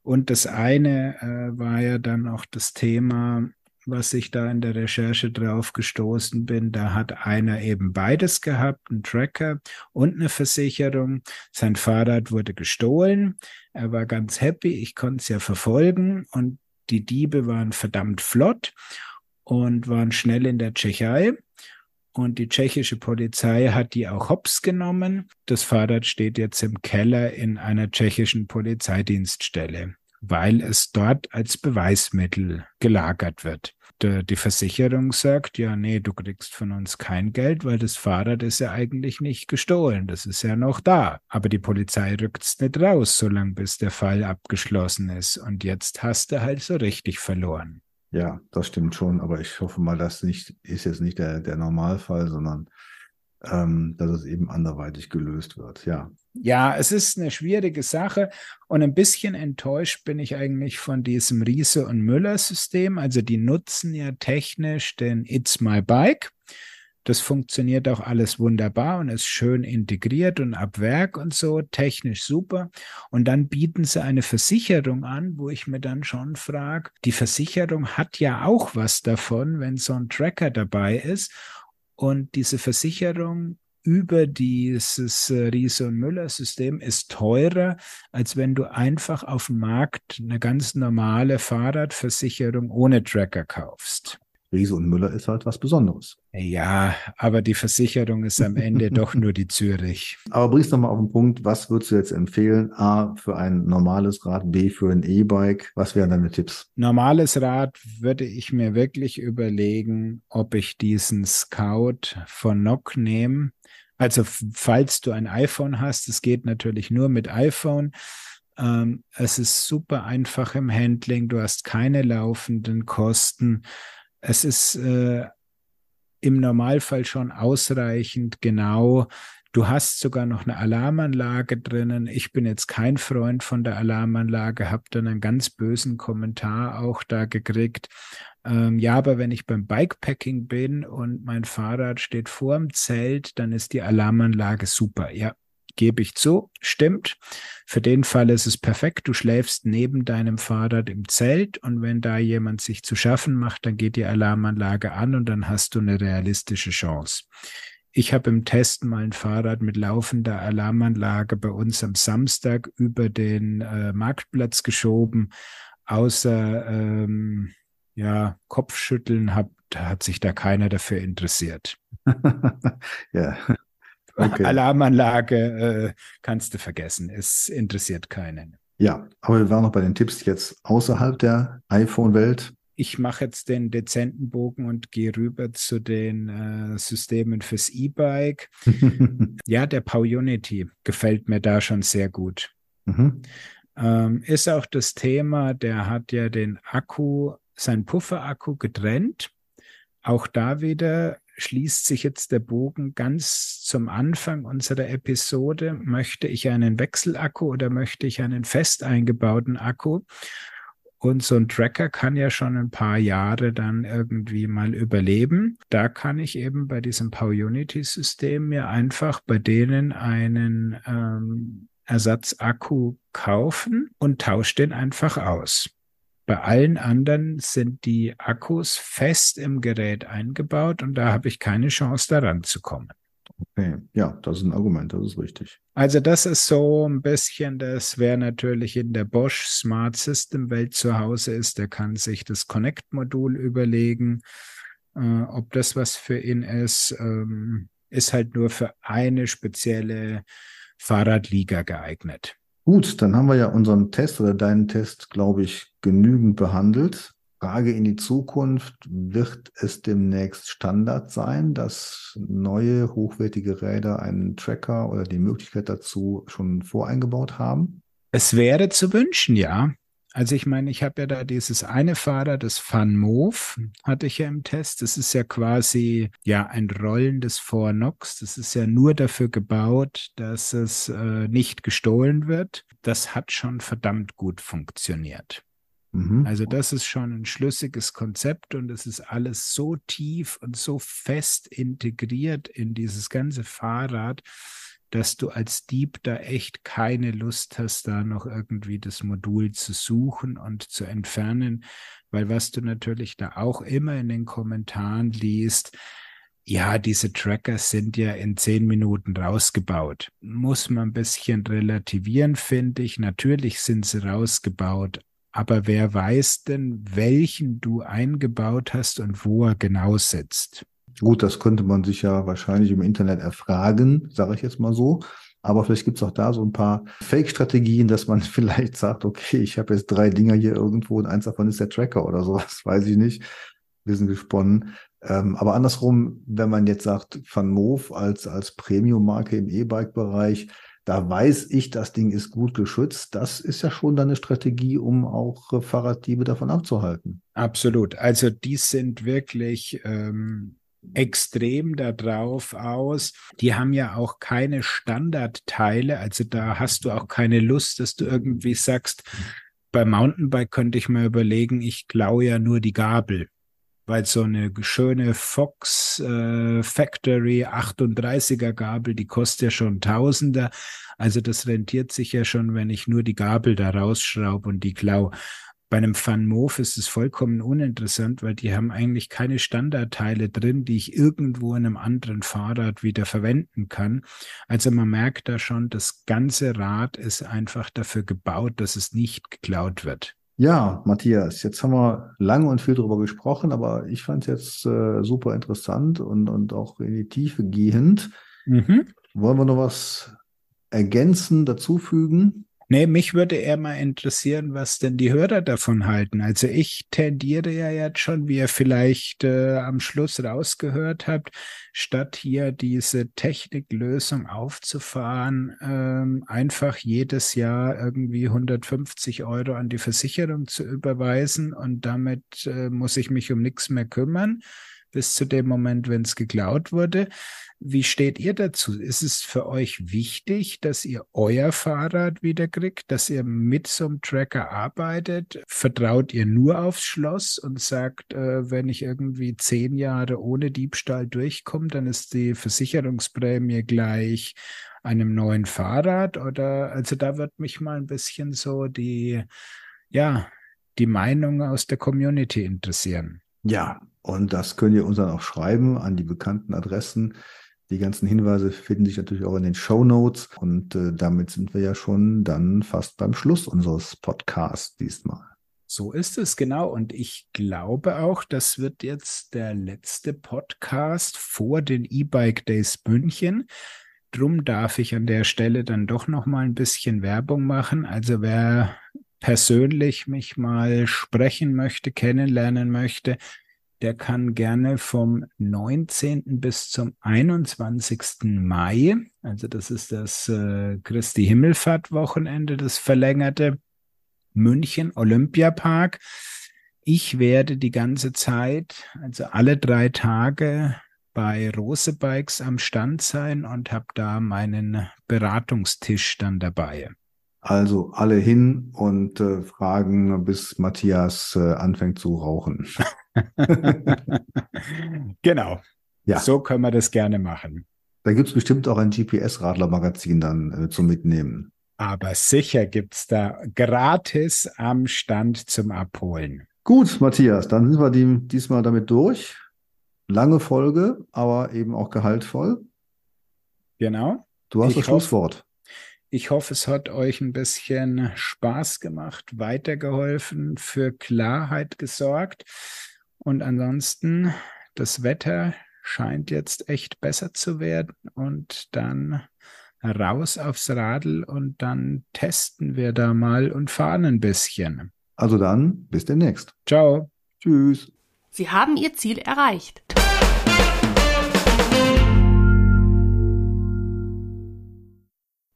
Und das eine äh, war ja dann auch das Thema, was ich da in der Recherche drauf gestoßen bin. Da hat einer eben beides gehabt, einen Tracker und eine Versicherung. Sein Fahrrad wurde gestohlen. Er war ganz happy. Ich konnte es ja verfolgen und die Diebe waren verdammt flott und waren schnell in der Tschechei. Und die tschechische Polizei hat die auch hops genommen. Das Fahrrad steht jetzt im Keller in einer tschechischen Polizeidienststelle, weil es dort als Beweismittel gelagert wird die Versicherung sagt, ja, nee, du kriegst von uns kein Geld, weil das Fahrrad ist ja eigentlich nicht gestohlen. Das ist ja noch da. Aber die Polizei rückt es nicht raus, solange bis der Fall abgeschlossen ist. Und jetzt hast du halt so richtig verloren. Ja, das stimmt schon. Aber ich hoffe mal, das nicht, ist jetzt nicht der, der Normalfall, sondern ähm, dass es eben anderweitig gelöst wird. Ja. Ja, es ist eine schwierige Sache und ein bisschen enttäuscht bin ich eigentlich von diesem Riese und Müller System. Also die nutzen ja technisch den It's My Bike. Das funktioniert auch alles wunderbar und ist schön integriert und ab Werk und so, technisch super. Und dann bieten sie eine Versicherung an, wo ich mir dann schon frage, die Versicherung hat ja auch was davon, wenn so ein Tracker dabei ist. Und diese Versicherung über dieses äh, Riese und Müller System ist teurer, als wenn du einfach auf dem Markt eine ganz normale Fahrradversicherung ohne Tracker kaufst. Riese und Müller ist halt was Besonderes. Ja, aber die Versicherung ist am Ende doch nur die Zürich. Aber bring's nochmal auf den Punkt, was würdest du jetzt empfehlen? A, für ein normales Rad, B, für ein E-Bike. Was wären deine Tipps? Normales Rad würde ich mir wirklich überlegen, ob ich diesen Scout von Nock nehme. Also falls du ein iPhone hast, es geht natürlich nur mit iPhone. Ähm, es ist super einfach im Handling, du hast keine laufenden Kosten. Es ist äh, im Normalfall schon ausreichend genau. Du hast sogar noch eine Alarmanlage drinnen. Ich bin jetzt kein Freund von der Alarmanlage, habe dann einen ganz bösen Kommentar auch da gekriegt. Ähm, ja, aber wenn ich beim Bikepacking bin und mein Fahrrad steht vorm Zelt, dann ist die Alarmanlage super. Ja, gebe ich zu, stimmt. Für den Fall ist es perfekt. Du schläfst neben deinem Fahrrad im Zelt und wenn da jemand sich zu schaffen macht, dann geht die Alarmanlage an und dann hast du eine realistische Chance. Ich habe im Test mal ein Fahrrad mit laufender Alarmanlage bei uns am Samstag über den äh, Marktplatz geschoben. Außer ähm, ja, Kopfschütteln hat, hat sich da keiner dafür interessiert. ja. Okay. Alarmanlage äh, kannst du vergessen. Es interessiert keinen. Ja, aber wir waren noch bei den Tipps jetzt außerhalb der iPhone-Welt. Ich mache jetzt den dezenten Bogen und gehe rüber zu den äh, Systemen fürs E-Bike. ja, der PowUnity gefällt mir da schon sehr gut. Mhm. Ähm, ist auch das Thema, der hat ja den Akku, sein Pufferakku getrennt. Auch da wieder schließt sich jetzt der Bogen ganz zum Anfang unserer Episode. Möchte ich einen Wechselakku oder möchte ich einen fest eingebauten Akku? Und so ein Tracker kann ja schon ein paar Jahre dann irgendwie mal überleben. Da kann ich eben bei diesem PowerUnity-System mir einfach bei denen einen ähm, Ersatzakku kaufen und tauscht den einfach aus. Bei allen anderen sind die Akkus fest im Gerät eingebaut und da habe ich keine Chance daran zu kommen. Okay, ja, das ist ein Argument, das ist richtig. Also das ist so ein bisschen, das wer natürlich in der Bosch Smart System Welt zu Hause ist, der kann sich das Connect-Modul überlegen, äh, ob das was für ihn ist. Ähm, ist halt nur für eine spezielle Fahrradliga geeignet. Gut, dann haben wir ja unseren Test oder deinen Test, glaube ich, genügend behandelt. Frage in die Zukunft, wird es demnächst Standard sein, dass neue hochwertige Räder einen Tracker oder die Möglichkeit dazu schon voreingebaut haben? Es wäre zu wünschen, ja. Also ich meine, ich habe ja da dieses eine Fahrrad, das Fun Move, hatte ich ja im Test. Das ist ja quasi ja ein rollendes Fornox. Das ist ja nur dafür gebaut, dass es äh, nicht gestohlen wird. Das hat schon verdammt gut funktioniert. Mhm. Also das ist schon ein schlüssiges Konzept und es ist alles so tief und so fest integriert in dieses ganze Fahrrad, dass du als Dieb da echt keine Lust hast, da noch irgendwie das Modul zu suchen und zu entfernen, weil was du natürlich da auch immer in den Kommentaren liest, ja, diese Tracker sind ja in zehn Minuten rausgebaut. Muss man ein bisschen relativieren, finde ich. Natürlich sind sie rausgebaut, aber wer weiß denn, welchen du eingebaut hast und wo er genau sitzt? Gut, das könnte man sich ja wahrscheinlich im Internet erfragen, sage ich jetzt mal so. Aber vielleicht gibt es auch da so ein paar Fake-Strategien, dass man vielleicht sagt, okay, ich habe jetzt drei Dinger hier irgendwo und eins davon ist der Tracker oder sowas, weiß ich nicht. Wir sind gesponnen. Ähm, aber andersrum, wenn man jetzt sagt, Van Moof als, als Premium-Marke im E-Bike-Bereich, da weiß ich, das Ding ist gut geschützt. Das ist ja schon dann eine Strategie, um auch äh, Fahrraddiebe davon abzuhalten. Absolut. Also die sind wirklich ähm, extrem darauf aus. Die haben ja auch keine Standardteile. Also da hast du auch keine Lust, dass du irgendwie sagst, beim Mountainbike könnte ich mir überlegen, ich klaue ja nur die Gabel weil so eine schöne Fox äh, Factory 38er Gabel, die kostet ja schon Tausender. Also das rentiert sich ja schon, wenn ich nur die Gabel da rausschraube und die klau. Bei einem Van Moof ist es vollkommen uninteressant, weil die haben eigentlich keine Standardteile drin, die ich irgendwo in einem anderen Fahrrad wieder verwenden kann. Also man merkt da schon, das ganze Rad ist einfach dafür gebaut, dass es nicht geklaut wird. Ja, Matthias, jetzt haben wir lange und viel darüber gesprochen, aber ich fand es jetzt äh, super interessant und, und auch in die Tiefe gehend. Mhm. Wollen wir noch was ergänzen, dazufügen? Nee, mich würde eher mal interessieren, was denn die Hörer davon halten. Also ich tendiere ja jetzt schon, wie ihr vielleicht äh, am Schluss rausgehört habt, statt hier diese Techniklösung aufzufahren, ähm, einfach jedes Jahr irgendwie 150 Euro an die Versicherung zu überweisen und damit äh, muss ich mich um nichts mehr kümmern bis zu dem Moment, wenn es geklaut wurde. Wie steht ihr dazu? Ist es für euch wichtig, dass ihr euer Fahrrad wieder kriegt, dass ihr mit so einem Tracker arbeitet? Vertraut ihr nur aufs Schloss und sagt, äh, wenn ich irgendwie zehn Jahre ohne Diebstahl durchkomme, dann ist die Versicherungsprämie gleich einem neuen Fahrrad? Oder also da wird mich mal ein bisschen so die, ja, die Meinung aus der Community interessieren. Ja, und das könnt ihr uns dann auch schreiben an die bekannten Adressen die ganzen Hinweise finden sich natürlich auch in den Show Notes und äh, damit sind wir ja schon dann fast beim Schluss unseres Podcasts diesmal. So ist es genau. Und ich glaube auch, das wird jetzt der letzte Podcast vor den E-Bike Days München. Drum darf ich an der Stelle dann doch noch mal ein bisschen Werbung machen. Also wer persönlich mich mal sprechen möchte, kennenlernen möchte, der kann gerne vom 19. bis zum 21. Mai, also das ist das äh, Christi Himmelfahrt Wochenende, das verlängerte München Olympiapark. Ich werde die ganze Zeit, also alle drei Tage bei Rose Bikes am Stand sein und habe da meinen Beratungstisch dann dabei. Also alle hin und äh, fragen, bis Matthias äh, anfängt zu rauchen. genau. Ja. So können wir das gerne machen. Da gibt es bestimmt auch ein GPS-Radler-Magazin dann äh, zum Mitnehmen. Aber sicher gibt es da gratis am Stand zum Abholen. Gut, Matthias, dann sind wir die, diesmal damit durch. Lange Folge, aber eben auch gehaltvoll. Genau. Du hast ich das Schlusswort. Ich hoffe, es hat euch ein bisschen Spaß gemacht, weitergeholfen, für Klarheit gesorgt. Und ansonsten, das Wetter scheint jetzt echt besser zu werden. Und dann raus aufs Radl und dann testen wir da mal und fahren ein bisschen. Also dann, bis demnächst. Ciao. Tschüss. Sie haben Ihr Ziel erreicht.